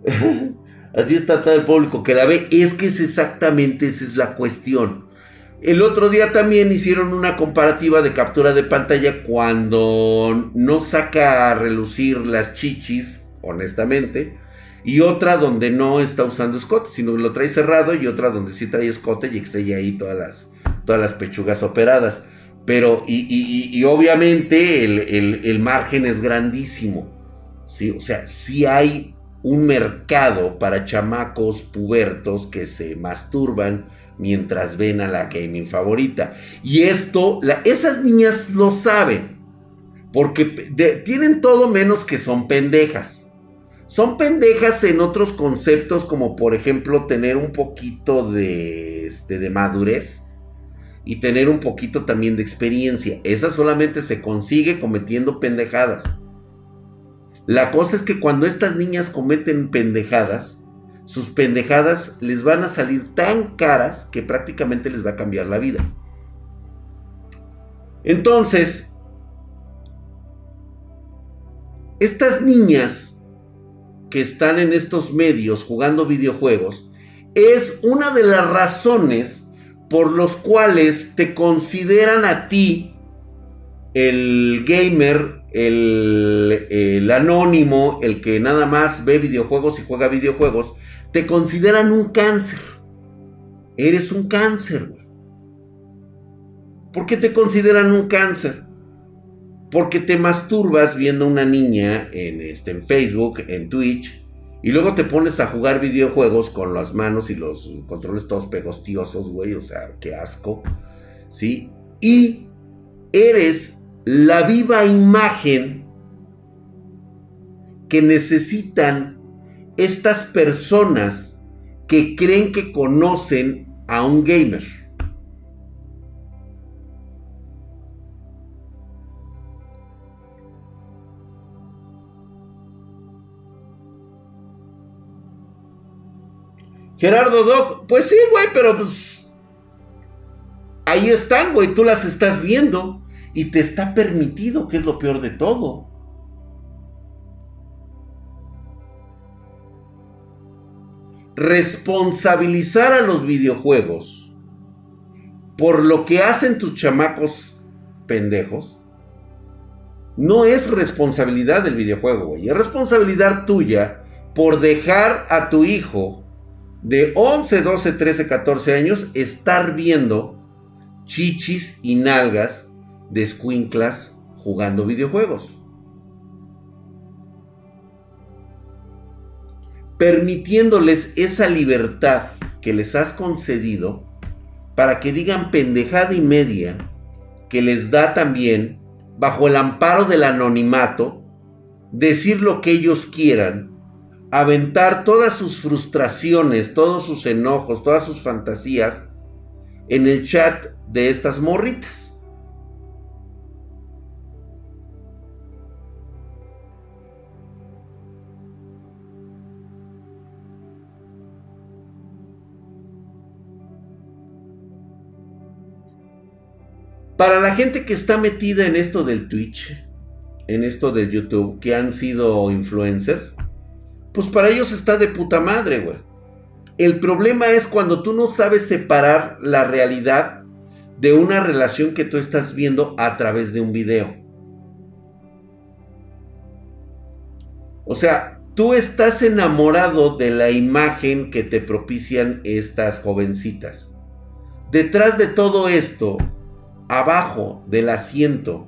Así está todo el público que la ve. Es que es exactamente esa es la cuestión. El otro día también hicieron una comparativa de captura de pantalla cuando no saca a relucir las chichis, honestamente y otra donde no está usando escote, sino que lo trae cerrado y otra donde sí trae escote y exella ahí todas las, todas las pechugas operadas. Pero, y, obviamente el, margen es grandísimo. ¿sí? O sea, sí hay un mercado para chamacos pubertos que se masturban mientras ven a la gaming favorita. Y esto, esas niñas lo saben. Porque tienen todo menos que son pendejas son pendejas en otros conceptos como por ejemplo tener un poquito de, este, de madurez y tener un poquito también de experiencia. Esa solamente se consigue cometiendo pendejadas. La cosa es que cuando estas niñas cometen pendejadas, sus pendejadas les van a salir tan caras que prácticamente les va a cambiar la vida. Entonces, estas niñas que están en estos medios jugando videojuegos es una de las razones por los cuales te consideran a ti el gamer, el, anónimo, el que nada más ve videojuegos y juega videojuegos, te consideran un cáncer. Eres un cáncer. ¿Por qué te consideran un cáncer? porque te masturbas viendo a una niña en, este, en Facebook, en Twitch, y luego te pones a jugar videojuegos con las manos y los controles todos pegostiosos, güey, o sea, qué asco, ¿sí? Y eres la viva imagen que necesitan estas personas que creen que conocen a un gamer. Gerardo Dog, pues sí, güey, pero pues. Ahí están, güey, tú las estás viendo y te está permitido, que es lo peor de todo. Responsabilizar a los videojuegos por lo que hacen tus chamacos pendejos no es responsabilidad del videojuego, güey. Es responsabilidad tuya por dejar a tu hijo de 11, 12, 13, 14 años estar viendo chichis y nalgas de escuinclas jugando videojuegos. Permitiéndoles esa libertad que les has concedido para que digan pendejada y media que les da también, bajo el amparo del anonimato, decir lo que ellos quieran, aventar todas sus frustraciones, todos sus enojos, todas sus fantasías en el chat de estas morritas. Para la gente que está metida en esto del Twitch, en esto del YouTube, que han sido influencers, pues para ellos está de puta madre, güey. El problema es cuando tú no sabes separar la realidad de una relación que tú estás viendo a través de un video. O sea, tú estás enamorado de la imagen que te propician estas jovencitas. Detrás de todo esto abajo del asiento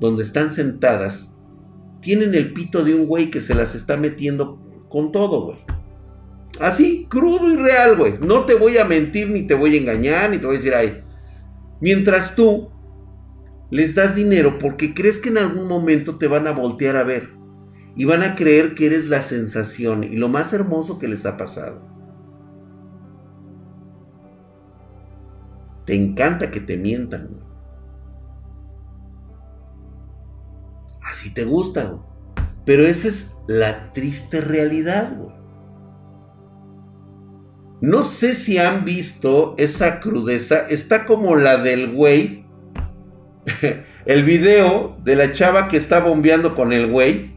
donde están sentadas, tienen el pito de un güey que se las está metiendo con todo, güey. Así, crudo y real, güey. No te voy a mentir, ni te voy a engañar, ni te voy a decir, ay. Mientras tú les das dinero porque crees que en algún momento te van a voltear a ver. Y van a creer que eres la sensación y lo más hermoso que les ha pasado. Te encanta que te mientan. Así te gusta, Pero esa es la triste realidad, güey. No sé si han visto esa crudeza. Está como la del güey. el video de la chava que está bombeando con el güey.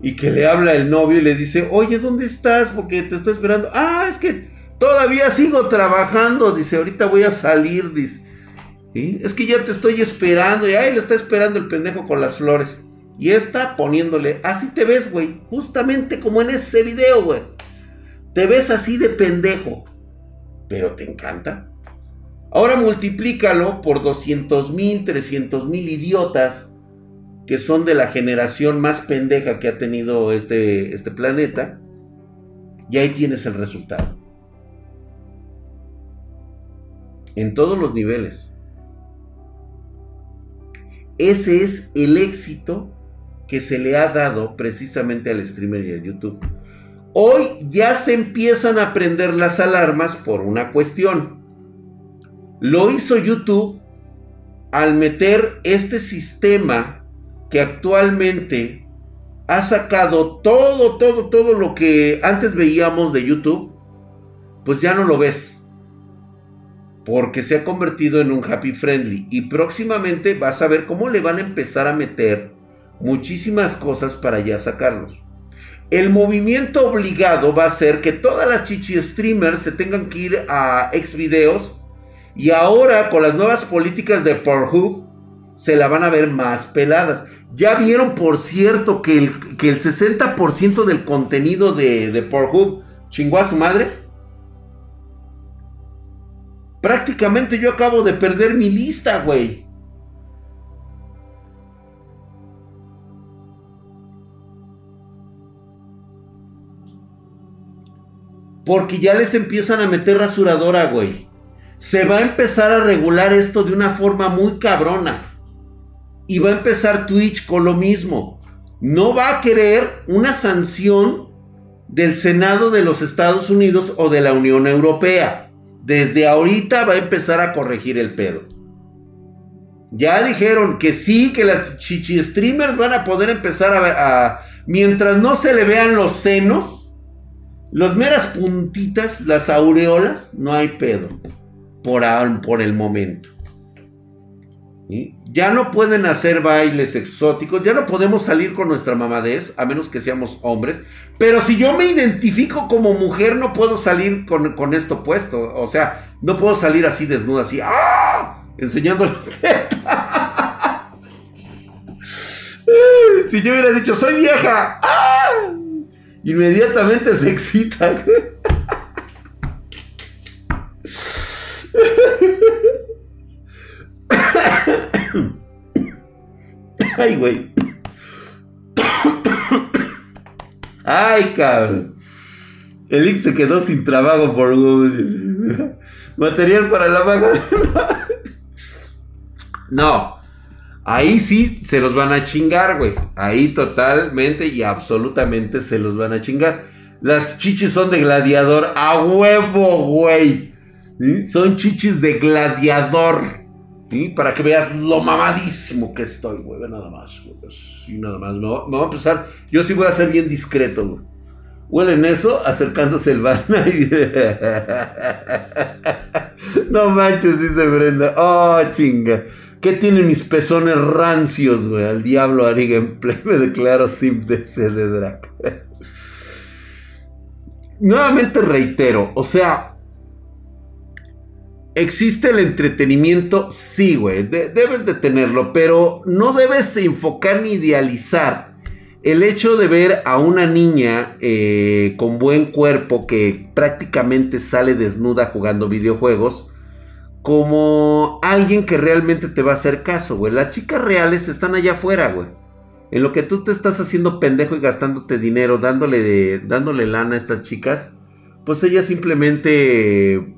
Y que le habla el novio y le dice, oye, ¿dónde estás? Porque te estoy esperando. Ah, es que Todavía sigo trabajando, dice, ahorita voy a salir, dice. Es que ya te estoy esperando y ahí le está esperando el pendejo con las flores. Y está poniéndole, así te ves, güey, justamente como en ese video, güey. Te ves así de pendejo, pero te encanta. Ahora multiplícalo por 200 mil, 300 mil idiotas que son de la generación más pendeja que ha tenido este, este planeta. Y ahí tienes el resultado. en todos los niveles. Ese es el éxito que se le ha dado precisamente al streamer y al YouTube. Hoy ya se empiezan a prender las alarmas por una cuestión. Lo hizo YouTube al meter este sistema que actualmente ha sacado todo, todo, todo lo que antes veíamos de YouTube, pues ya no lo ves porque se ha convertido en un happy friendly y próximamente vas a ver cómo le van a empezar a meter muchísimas cosas para ya sacarlos. El movimiento obligado va a ser que todas las chichi streamers se tengan que ir a Xvideos y ahora con las nuevas políticas de Pornhub se la van a ver más peladas. Ya vieron, por cierto, que el, que el 60% del contenido de, de Pornhub chingó a su madre. Prácticamente yo acabo de perder mi lista, güey. Porque ya les empiezan a meter rasuradora, güey. Se va a empezar a regular esto de una forma muy cabrona. Y va a empezar Twitch con lo mismo. No va a querer una sanción del Senado de los Estados Unidos o de la Unión Europea desde ahorita va a empezar a corregir el pedo. Ya dijeron que sí, que las chichi streamers van a poder empezar a, mientras no se le vean los senos, las meras puntitas, las aureolas, no hay pedo por, por el momento. Ya no pueden hacer bailes exóticos, ya no podemos salir con nuestra mamadez, a menos que seamos hombres. Pero si yo me identifico como mujer, no puedo salir con, esto puesto. O sea, no puedo salir así desnuda, así, ¡ah! Enseñando las si yo hubiera dicho, soy vieja, ¡ah! Inmediatamente se excita. Ay, güey. Ay, cabrón. El X se quedó sin trabajo por Material para la vaga. no. Ahí sí se los van a chingar, güey. Ahí totalmente y absolutamente se los van a chingar. Las chichis son de gladiador. A huevo, güey. Son chichis de gladiador. Para que veas lo mamadísimo que estoy, güey. Nada más, güey. Sí, nada más. Me voy, a empezar. Yo sí voy a ser bien discreto, güey. Huelen eso acercándose el van. no manches, dice Brenda. Oh, chinga. ¿Qué tienen mis pezones rancios, güey? Al diablo Ariga en me declaro simp de de. Nuevamente reitero, o sea, ¿existe el entretenimiento? Sí, güey, debes de tenerlo, pero no debes enfocar ni idealizar el hecho de ver a una niña eh, con buen cuerpo que prácticamente sale desnuda jugando videojuegos como alguien que realmente te va a hacer caso, güey. Las chicas reales están allá afuera, güey. En lo que tú te estás haciendo pendejo y gastándote dinero, dándole, dándole lana a estas chicas, pues ellas simplemente,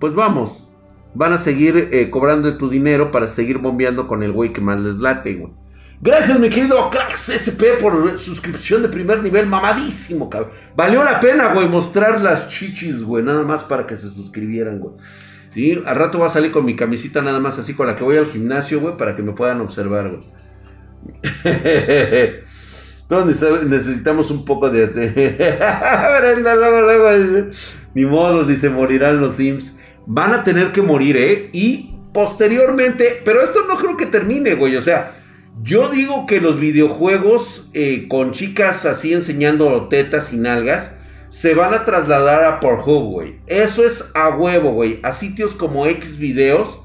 pues vamos, van a seguir eh, cobrando tu dinero para seguir bombeando con el güey que más les late, güey. Gracias, mi querido Cracks SP, por suscripción de primer nivel, mamadísimo, cabrón. Valió la pena, güey, mostrar las chichis, güey, nada más para que se suscribieran, güey. Sí, al rato voy a salir con mi camisita nada más así con la que voy al gimnasio, güey, para que me puedan observar, güey. Todos necesitamos un poco de... Brenda, luego, luego. Ni modo, dice, morirán los Sims. Van a tener que morir, ¿eh? Y posteriormente, pero esto no creo que termine, güey. O sea, yo digo que los videojuegos eh, con chicas así enseñando tetas y nalgas se van a trasladar a Pornhub, güey. Eso es a huevo, güey. A sitios como X videos.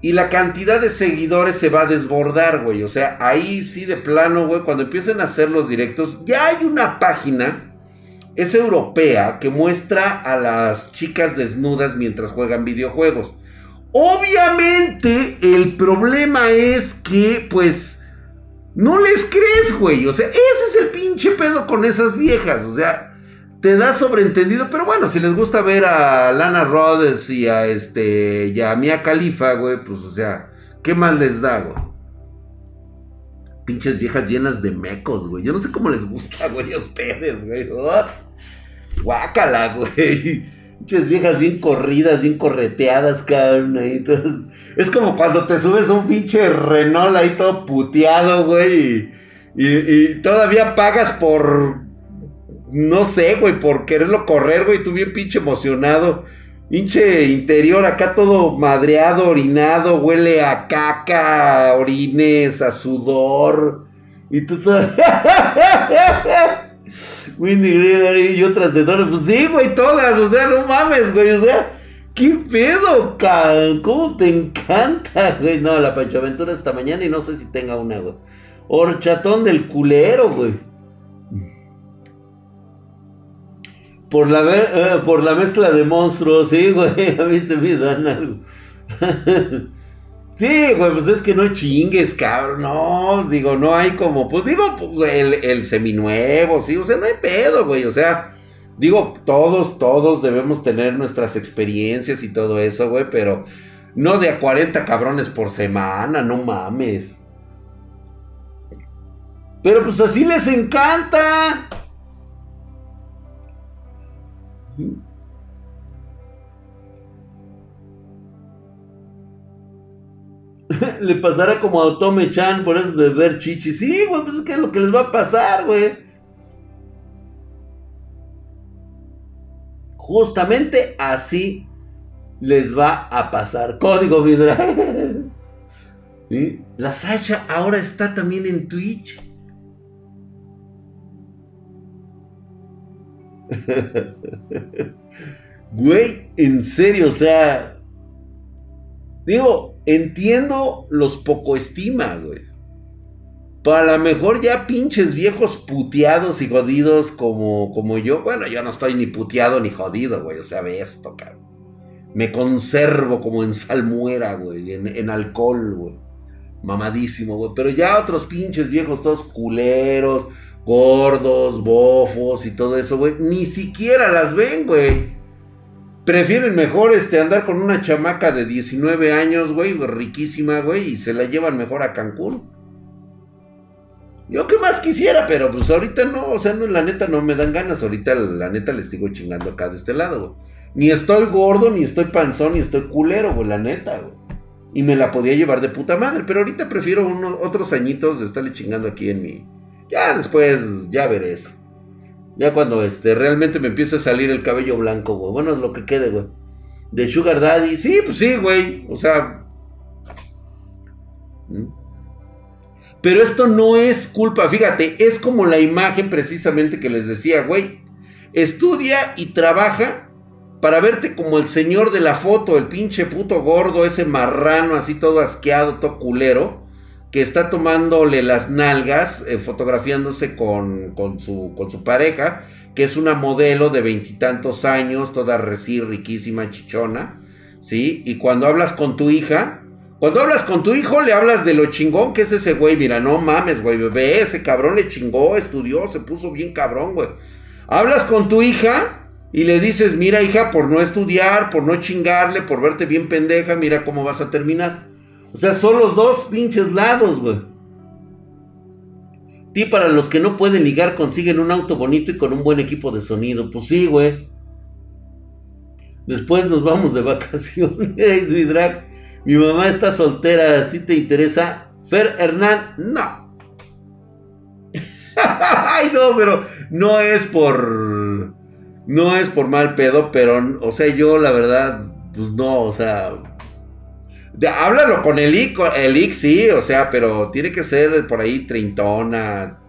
Y la cantidad de seguidores se va a desbordar, güey. O sea, ahí sí de plano, güey. Cuando empiecen a hacer los directos, ya hay una página. Es europea que muestra a las chicas desnudas mientras juegan videojuegos. Obviamente, el problema es que, pues, no les crees, güey. O sea, ese es el pinche pedo con esas viejas. O sea, te da sobreentendido, pero bueno, si les gusta ver a Lana Rhodes y a este y a Mia Khalifa, güey, pues o sea, ¿qué mal les da, güey? Pinches viejas llenas de mecos, güey. Yo no sé cómo les gusta, güey, a ustedes, güey. Guácala, güey. Pinches viejas bien corridas, bien correteadas, cabrón. Ahí, Es como cuando te subes a un pinche Renault ahí todo puteado, güey. y todavía pagas por no sé, güey, por quererlo correr, güey, tú bien pinche emocionado. Pinche interior acá todo madreado, orinado, huele a caca, orines, a sudor. Y tú todo... Windy y otras de Donald. Pues sí, güey, todas. O sea, no mames, güey. O sea, ¿qué pedo? ¿Cómo te encanta, güey? No, la Pancho Aventura esta mañana y no sé si tenga una, güey. Horchatón del culero, güey. Por la, eh, por la mezcla de monstruos, sí, güey, a mí se me dan algo. sí, güey, pues es que no chingues, cabrón, no, digo, no hay como, pues digo, pues, el, el seminuevo, sí, o sea, no hay pedo, güey, o sea, digo, todos, todos debemos tener nuestras experiencias y todo eso, güey, pero no de a 40 cabrones por semana, no mames. Pero pues así les encanta. le pasará como a Otome Chan por eso de ver chichi. Sí, güey, pues es que es lo que les va a pasar, güey. Justamente así les va a pasar. Código Vidra. La Sasha ahora está también en Twitch. Güey, en serio, o sea. Digo, entiendo los poco estima, güey. Para lo mejor ya pinches viejos puteados y jodidos como, como yo. Bueno, yo no estoy ni puteado ni jodido, güey. O sea, ve esto, cabrón. Me conservo como en salmuera, güey. En, en alcohol, güey. Mamadísimo, güey. Pero ya otros pinches viejos todos culeros gordos, bofos y todo eso, güey, ni siquiera las ven, güey. Prefieren mejor este, andar con una chamaca de 19 años, güey, riquísima, güey, y se la llevan mejor a Cancún. Yo qué más quisiera, pero pues ahorita no, o sea, no, la neta no me dan ganas. Ahorita la neta le sigo chingando acá de este lado, güey. Ni estoy gordo, ni estoy panzón, ni estoy culero, güey, la neta, güey. Y me la podía llevar de puta madre, pero ahorita prefiero unos, otros añitos de estarle chingando aquí en mi... Ya después, ya veré eso. Ya cuando este, realmente me empiece a salir el cabello blanco, güey. Bueno, lo que quede, güey. De Sugar Daddy. Sí, pues sí, güey. O sea. Pero esto no es culpa, fíjate, es como la imagen precisamente que les decía, güey. Estudia y trabaja para verte como el señor de la foto, el pinche puto gordo, ese marrano así todo asqueado, todo culero que está tomándole las nalgas, eh, fotografiándose con, su, con su pareja, que es una modelo de veintitantos años, toda reci, riquísima, chichona, ¿sí? Y cuando hablas con tu hija, cuando hablas con tu hijo, le hablas de lo chingón que es ese güey. Mira, no mames, güey, ve, ese cabrón le chingó, estudió, se puso bien cabrón, güey. Hablas con tu hija y le dices, mira, hija, por no estudiar, por no chingarle, por verte bien pendeja, mira cómo vas a terminar. O sea, son los dos pinches lados, güey. Y para los que no pueden ligar, consiguen un auto bonito y con un buen equipo de sonido. Pues sí, güey. Después nos vamos de vacaciones, mi drag. Mi mamá está soltera, ¿sí te interesa? Fer Hernán, no. Ay, no, pero no es por. No es por mal pedo, pero, o sea, yo la verdad, pues no, o sea háblalo con el IC, el IC sí, o sea, pero tiene que ser por ahí treintona,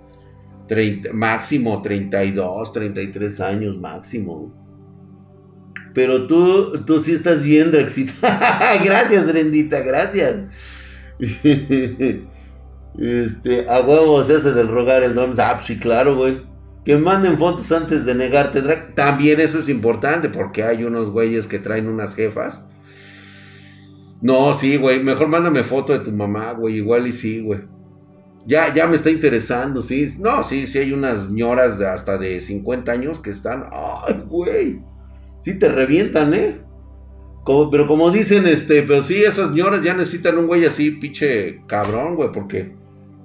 30, máximo 32, 33 años máximo. Pero tú, tú sí estás bien, Drexita. gracias, Drendita, gracias. este, a huevo se hace del rogar el don. Ah, pues sí, claro, güey. Que manden fotos antes de negarte, También eso es importante porque hay unos güeyes que traen unas jefas no, sí, güey. Mejor mándame foto de tu mamá, güey. Igual y sí, güey. Ya, ya me está interesando, sí. No, sí, sí hay unas ñoras de hasta de 50 años que están. Ay, güey. Sí te revientan, ¿eh? pero como dicen, este, pero sí, esas ñoras ya necesitan un güey así, pinche cabrón, güey, porque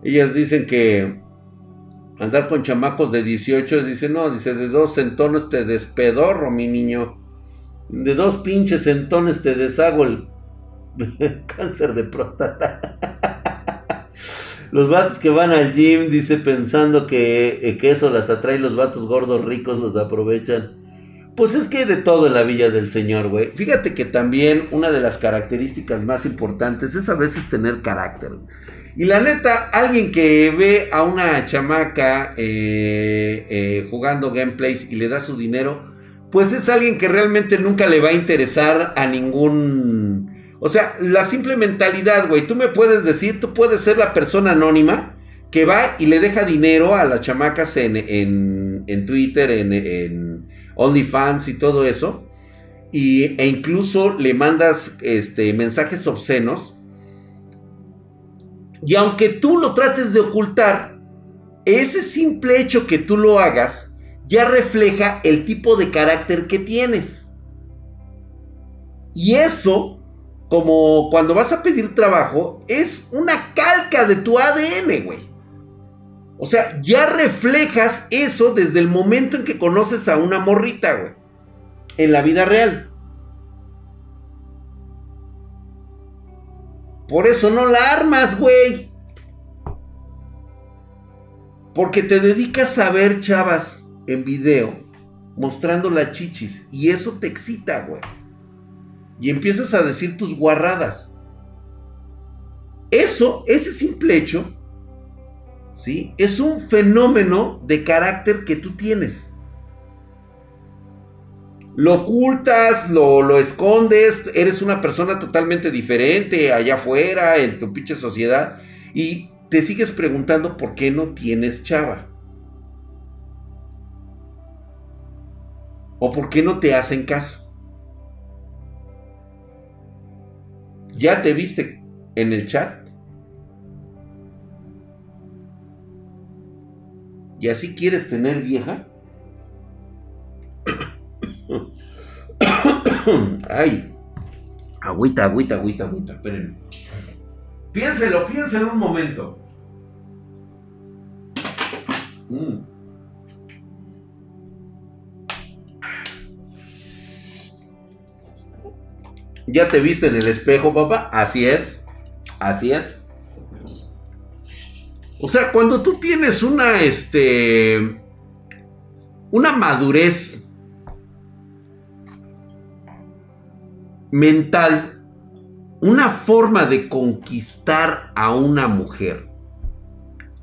ellas dicen que andar con chamacos de 18, dice, no, dice, de dos centones te despedorro, mi niño. De dos pinches centones te deshago el Cáncer de próstata. Los vatos que van al gym, dice, pensando que, eh, que, eso las atrae, los vatos gordos ricos los aprovechan. Pues es que de todo en la villa del Señor, güey. Fíjate que también una de las características más importantes es a veces tener carácter. Y la neta, alguien que ve a una chamaca eh, eh, jugando gameplays y le da su dinero, pues es alguien que realmente nunca le va a interesar a ningún o sea, la simple mentalidad, güey. Tú me puedes decir, tú puedes ser la persona anónima que va y le deja dinero a las chamacas en, en, Twitter, en, en, OnlyFans y todo eso. Y, e incluso le mandas este, mensajes obscenos. Y aunque tú lo trates de ocultar, ese simple hecho que tú lo hagas ya refleja el tipo de carácter que tienes. Y eso como cuando vas a pedir trabajo, es una calca de tu ADN, güey. O sea, ya reflejas eso desde el momento en que conoces a una morrita, güey. En la vida real. Por eso no la armas, güey. Porque te dedicas a ver chavas en video mostrando las chichis y eso te excita, güey y empiezas a decir tus guarradas. Eso, ese simple hecho, ¿sí? Es un fenómeno de carácter que tú tienes. Lo ocultas, lo, lo escondes, eres una persona totalmente diferente allá afuera, en tu pinche sociedad, y te sigues preguntando por qué no tienes chava. O por qué no te hacen caso. ¿Ya te viste en el chat? ¿Y así quieres tener vieja? Ay. Agüita, agüita, agüita, agüita. Espérenme. Piénselo, piénselo un momento. Mm. ¿Ya te viste en el espejo, papá? Así es. Así es. O sea, cuando tú tienes una, este, una madurez mental, una forma de conquistar a una mujer,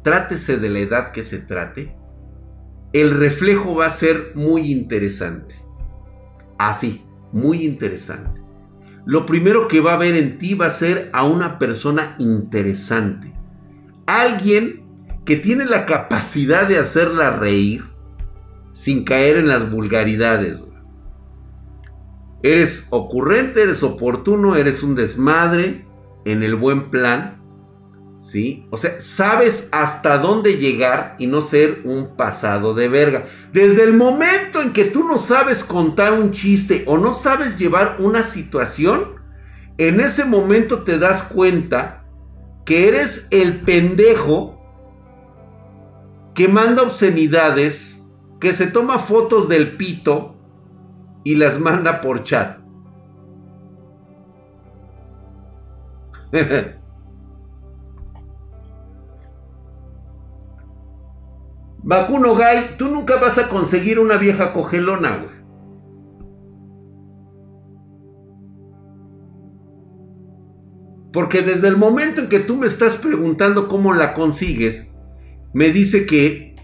trátese de la edad que se trate, el reflejo va a ser muy interesante. Así, muy interesante. Lo primero que va a ver en ti va a ser a una persona interesante. Alguien que tiene la capacidad de hacerla reír sin caer en las vulgaridades. Eres ocurrente, eres oportuno, eres un desmadre en el buen plan. ¿Sí? O sea, sabes hasta dónde llegar y no ser un pasado de verga. Desde el momento en que tú no sabes contar un chiste o no sabes llevar una situación, en ese momento te das cuenta que eres el pendejo que manda obscenidades, que se toma fotos del pito y las manda por chat. Vacuno Gay, tú nunca vas a conseguir una vieja cogelona, güey. Porque desde el momento en que tú me estás preguntando cómo la consigues, me dice que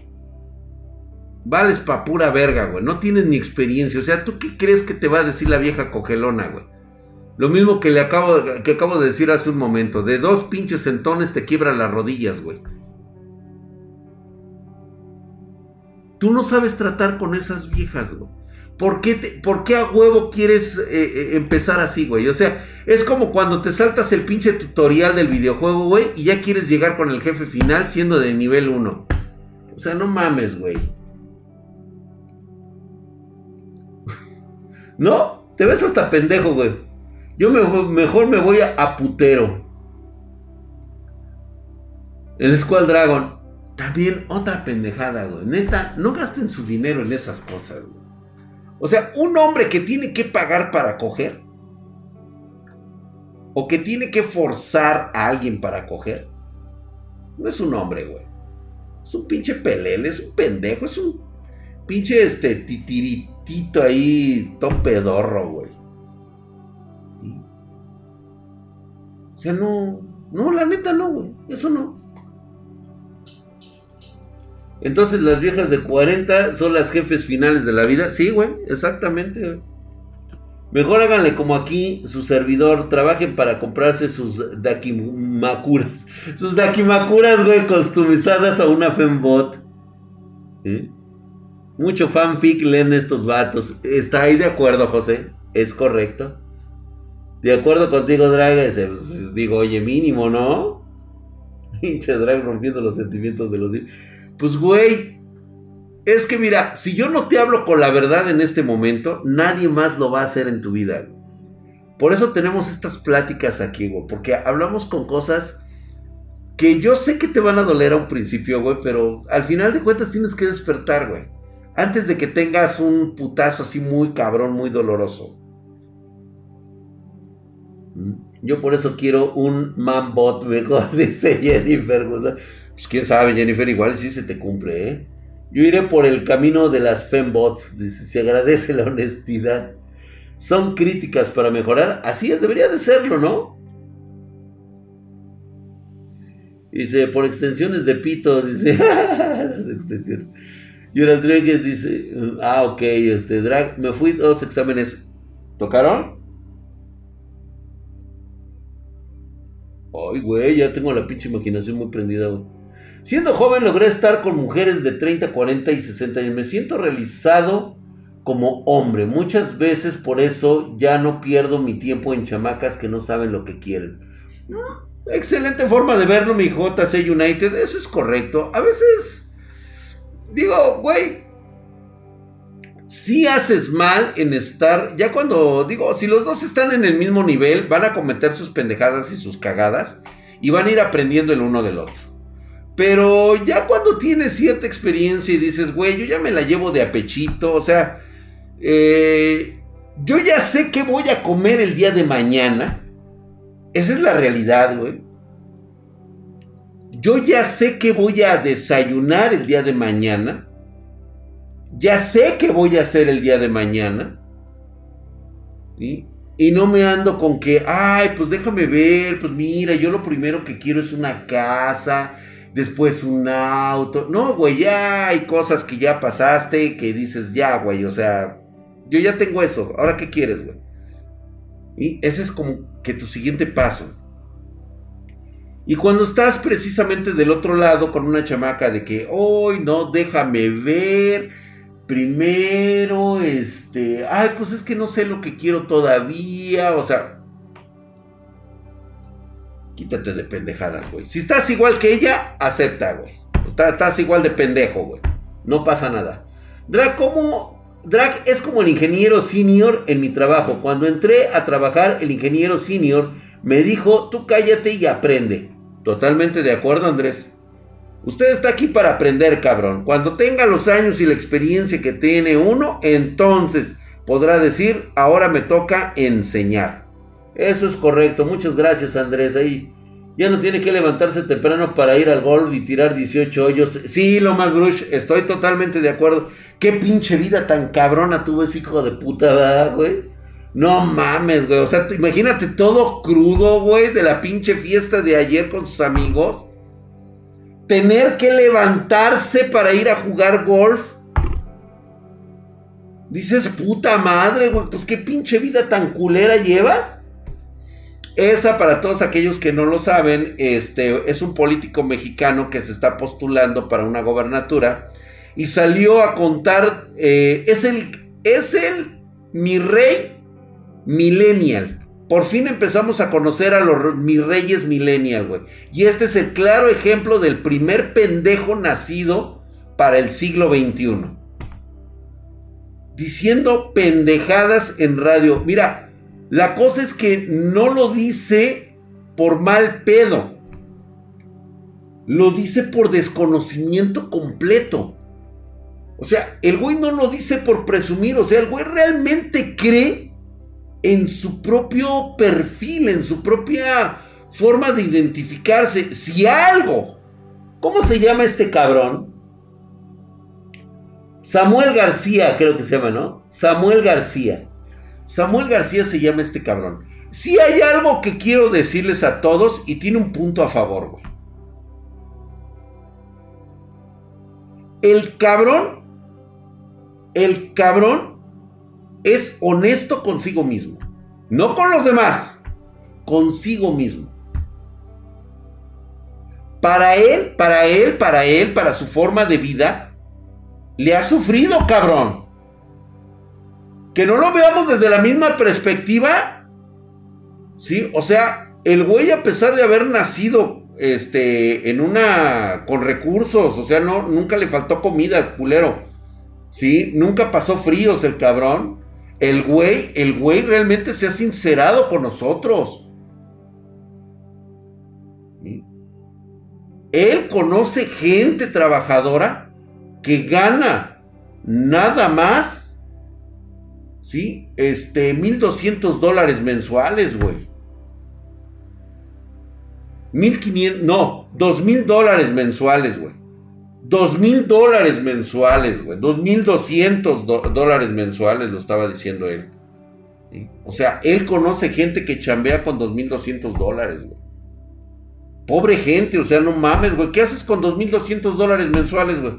Vales pa' pura verga, güey. No tienes ni experiencia. O sea, ¿tú qué crees que te va a decir la vieja cogelona, güey? Lo mismo que le acabo, que acabo de decir hace un momento. De dos pinches centones te quiebran las rodillas, güey. Tú no sabes tratar con esas viejas, güey. ¿Por qué, ¿Por qué, a huevo quieres eh, eh, empezar así, güey? O sea, es como cuando te saltas el pinche tutorial del videojuego, güey, y ya quieres llegar con el jefe final siendo de nivel 1. O sea, no mames, güey. ¿No? Te ves hasta pendejo, güey. Yo mejor me voy a, putero. El Squall Dragon. También otra pendejada, güey. Neta, no gasten su dinero en esas cosas, güey. O sea, un hombre que tiene que pagar para coger. O que tiene que forzar a alguien para coger. No es un hombre, güey. Es un pinche pelele, es un pendejo, es un pinche este titirito Tito ahí, todo pedorro, güey. O sea, no, no, la neta no, güey. Eso no. Entonces las viejas de 40 son las jefes finales de la vida. Sí, güey, exactamente. Mejor háganle como aquí su servidor. Trabajen para comprarse sus dakimakuras. Sus dakimakuras, güey, customizadas a una fembot. ¿Eh? Mucho fanfic leen estos vatos. ¿Está ahí de acuerdo, José? ¿Es correcto? De acuerdo contigo, Drag. Pues, digo, oye, mínimo, ¿no? Pinche Drag rompiendo los sentimientos de los... Pues, güey, es que mira, si yo no te hablo con la verdad en este momento, nadie más lo va a hacer en tu vida. Por eso tenemos estas pláticas aquí, güey. Porque hablamos con cosas que yo sé que te van a doler a un principio, güey. Pero al final de cuentas tienes que despertar, güey antes de que tengas un putazo así muy cabrón, muy doloroso. Yo por eso quiero un man bot mejor, dice Jennifer. Pues quién sabe, Jennifer, igual sí se te cumple, ¿eh? Yo iré por el camino de las fembots, dice, se agradece la honestidad. Son críticas para mejorar, así es, debería de serlo, ¿no? Dice, por extensiones de pito, dice, las extensiones. Y el Rodríguez dice, ah, ok, este, drag, me fui dos exámenes. ¿Tocaron? Ay, güey, ya tengo la pinche imaginación muy prendida, güey. Siendo joven logré estar con mujeres de 30, 40 y 60 años. Me siento realizado como hombre. Muchas veces por eso ya no pierdo mi tiempo en chamacas que no saben lo que quieren. excelente forma de verlo, mi JC United. Eso es correcto. A veces Digo, güey. si haces mal en estar, ya cuando digo, si los dos están en el mismo nivel, van a cometer sus pendejadas y sus cagadas y van a ir aprendiendo el uno del otro. Pero ya cuando tienes cierta experiencia y dices, güey, yo ya me la llevo de apechito, o sea, eh, yo ya sé qué voy a comer el día de mañana. Esa es la realidad, güey. Yo ya sé qué voy a desayunar el día de mañana. Ya sé qué voy a hacer el día de mañana. Y no me ando con que, ay, pues déjame ver, pues mira, yo lo primero que quiero es una casa, después un auto. No, güey, ya hay cosas que ya pasaste que dices, ya, güey, o sea, yo ya tengo eso, ahora qué quieres, güey. Y ese es como que tu siguiente paso. Y cuando estás precisamente del otro lado con una chamaca de que, hoy no, déjame ver, primero, este, ay, pues es que no sé lo que quiero todavía, o sea, quítate de pendejadas, güey. Si estás igual que ella, acepta, güey. Estás, igual de pendejo, güey. No pasa nada. Drag, ¿cómo? Drag es como el ingeniero senior en mi trabajo. Cuando entré a trabajar, el ingeniero senior me dijo, tú cállate y aprende. Totalmente de acuerdo, Andrés. Usted está aquí para aprender, cabrón. Cuando tenga los años y la experiencia que tiene uno, entonces podrá decir, ahora me toca enseñar. Eso es correcto. Muchas gracias, Andrés. Ahí ya no tiene que levantarse temprano para ir al golf y tirar 18 hoyos. Sí, lo más brush, estoy totalmente de acuerdo. Qué pinche vida tan cabrona tuvo ese hijo de puta, güey. No mames, güey. O sea, imagínate todo crudo, güey, de la pinche fiesta de ayer con sus amigos. Tener que levantarse para ir a jugar golf. Dices, puta madre, güey. Pues qué pinche vida tan culera llevas. Esa, para todos aquellos que no lo saben, este, es un político mexicano que se está postulando para una gobernatura y salió a contar, eh, es el, es el, mi rey millennial. Por fin empezamos a conocer a los mis reyes millennial, güey. Y este es el claro ejemplo del primer pendejo nacido para el siglo XXI. Diciendo pendejadas en radio. Mira, la cosa es que no lo dice por mal pedo. Lo dice por desconocimiento completo. O sea, el güey no lo dice por presumir. O sea, el güey realmente cree en su propio perfil, en su propia forma de identificarse. Si algo. ¿Cómo se llama este cabrón? Samuel García, creo que se llama, ¿no? Samuel García. Samuel García se llama este cabrón. Si hay algo que quiero decirles a todos y tiene un punto a favor, güey. El cabrón, el cabrón es honesto consigo mismo. No con los demás, consigo mismo. Para él, para él, para él, para su forma de vida, le ha sufrido, cabrón que no lo veamos desde la misma perspectiva. Sí, o sea, el güey a pesar de haber nacido este en una con recursos, o sea, no nunca le faltó comida al culero. Sí, nunca pasó fríos el cabrón. El güey, el güey realmente se ha sincerado con nosotros. Él conoce gente trabajadora que gana nada más ¿sí? Este, 1200 dólares mensuales, güey. 1500, no, 2000 dólares mensuales, güey. 2000 dólares mensuales, güey. 2200 dólares mensuales, lo estaba diciendo él. O sea, él conoce gente que chambea con 2200 dólares, güey. Pobre gente, o sea, no mames, güey. ¿Qué haces con 2200 dólares mensuales, güey?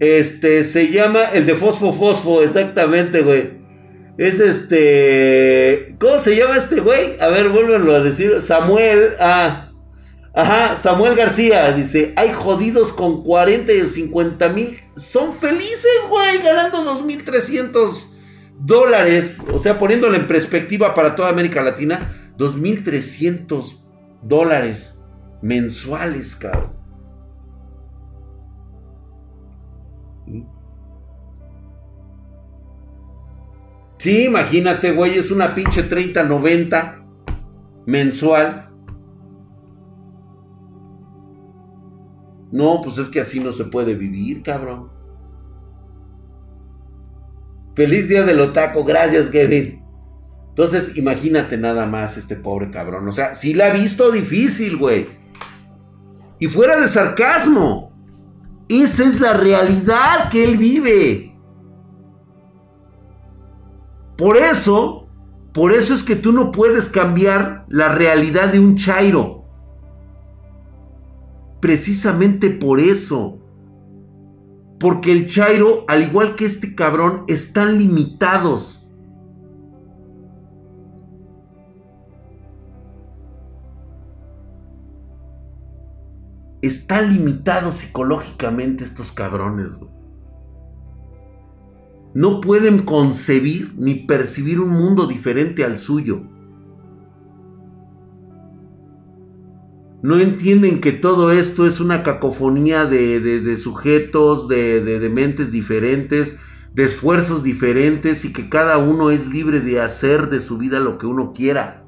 Este, se llama el de Fosfo Fosfo, exactamente, güey. Es este. ¿Cómo se llama este güey? A ver, vuélvenlo a decir. Samuel. Ah. Ajá, Samuel García dice: Hay jodidos con 40 y 50 mil. Son felices, güey, ganando 2.300 dólares. O sea, poniéndolo en perspectiva para toda América Latina: 2.300 dólares mensuales, cabrón. Sí, imagínate, güey, es una pinche 30-90 mensual. No, pues es que así no se puede vivir, cabrón. Feliz día del otaco, gracias, Kevin. Entonces, imagínate nada más este pobre cabrón. O sea, sí la ha visto difícil, güey. Y fuera de sarcasmo. Esa es la realidad que él vive. Por eso, por eso es que tú no puedes cambiar la realidad de un Chairo. Precisamente por eso. Porque el Chairo, al igual que este cabrón, están limitados. Están limitados psicológicamente estos cabrones, güey no pueden concebir ni percibir un mundo diferente al suyo. No entienden que todo esto es una cacofonía de, sujetos, de, de mentes diferentes, de esfuerzos diferentes y que cada uno es libre de hacer de su vida lo que uno quiera.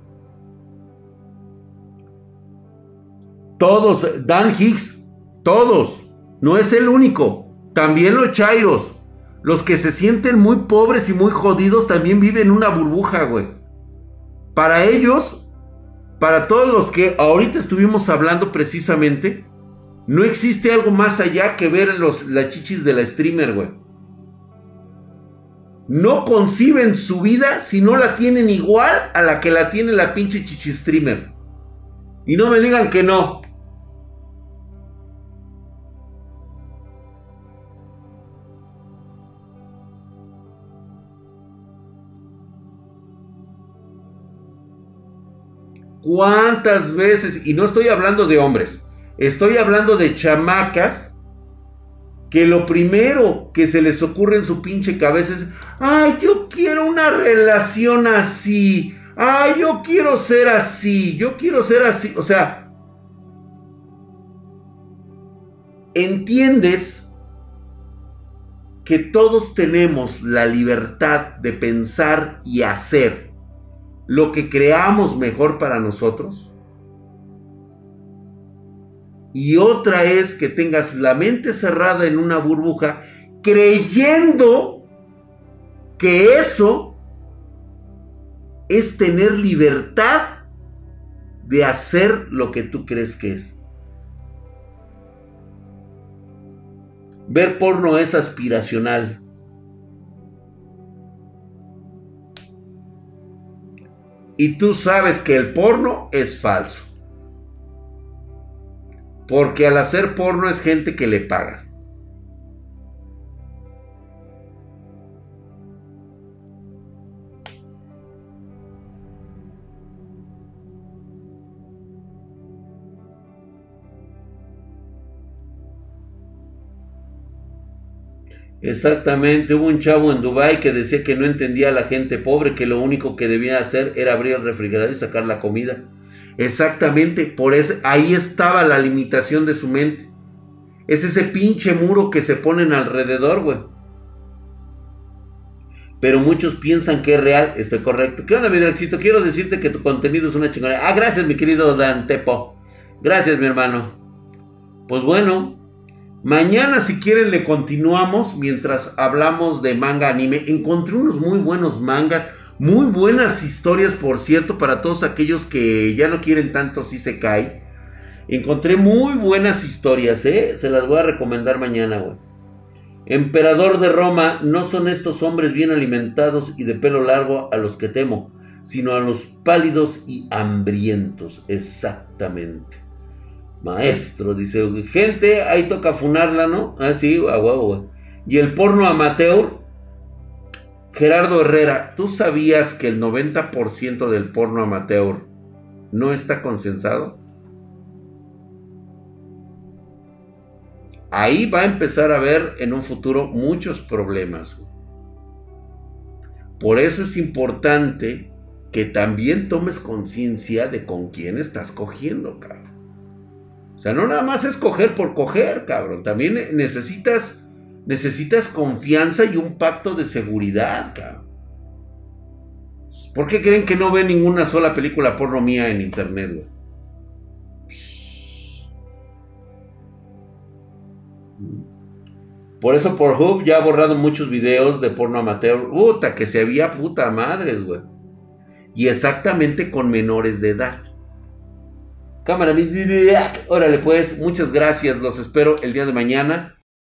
Todos, Dan Hicks, todos, no es el único, también los Chairos. Los que se sienten muy pobres y muy jodidos también viven una burbuja, güey. Para ellos, para todos los que ahorita estuvimos hablando precisamente, no existe algo más allá que ver los, las chichis de la streamer, güey. No conciben su vida si no la tienen igual a la que la tiene la pinche chichi streamer. Y no me digan que no. ¿Cuántas veces? Y no estoy hablando de hombres, estoy hablando de chamacas que lo primero que se les ocurre en su pinche cabeza es, ay, yo quiero una relación así, ay, yo quiero ser así, yo quiero ser así, o sea, entiendes que todos tenemos la libertad de pensar y hacer lo que creamos mejor para nosotros. Y otra es que tengas la mente cerrada en una burbuja creyendo que eso es tener libertad de hacer lo que tú crees que es. Ver porno es aspiracional. Y tú sabes que el porno es falso. Porque al hacer porno es gente que le paga. Exactamente, hubo un chavo en Dubai que decía que no entendía a la gente pobre, que lo único que debía hacer era abrir el refrigerador y sacar la comida. Exactamente, por eso ahí estaba la limitación de su mente. Es ese pinche muro que se ponen alrededor, güey. Pero muchos piensan que es real, estoy correcto. ¿Qué onda, mi Draxito? Quiero decirte que tu contenido es una chingona. Ah, gracias, mi querido Dan Tepo. Gracias, mi hermano. Pues bueno, Mañana, si quieren, le continuamos mientras hablamos de manga anime. Encontré unos muy buenos mangas, muy buenas historias, por cierto, para todos aquellos que ya no quieren tanto si se cae. Encontré muy buenas historias, ¿eh? Se las voy a recomendar mañana, güey. Emperador de Roma, no son estos hombres bien alimentados y de pelo largo a los que temo, sino a los pálidos y hambrientos, exactamente. Maestro, dice, gente, ahí toca funarla, ¿no? Ah, sí, Y el porno amateur, Gerardo Herrera, ¿tú sabías que el 90% del porno amateur no está consensado? Ahí va a empezar a haber en un futuro muchos problemas. Por eso es importante que también tomes conciencia de con quién estás cogiendo, cabrón. O sea, no nada más es coger por coger, cabrón. También necesitas, necesitas confianza y un pacto de seguridad, cabrón. ¿Por qué creen que no ve ninguna sola película porno mía en internet, güey? Por eso Pornhub ya ha borrado muchos videos de porno amateur. Puta, que se había puta madres, güey. Y exactamente con menores de edad. Cámara, órale pues, muchas gracias. Los espero el día de mañana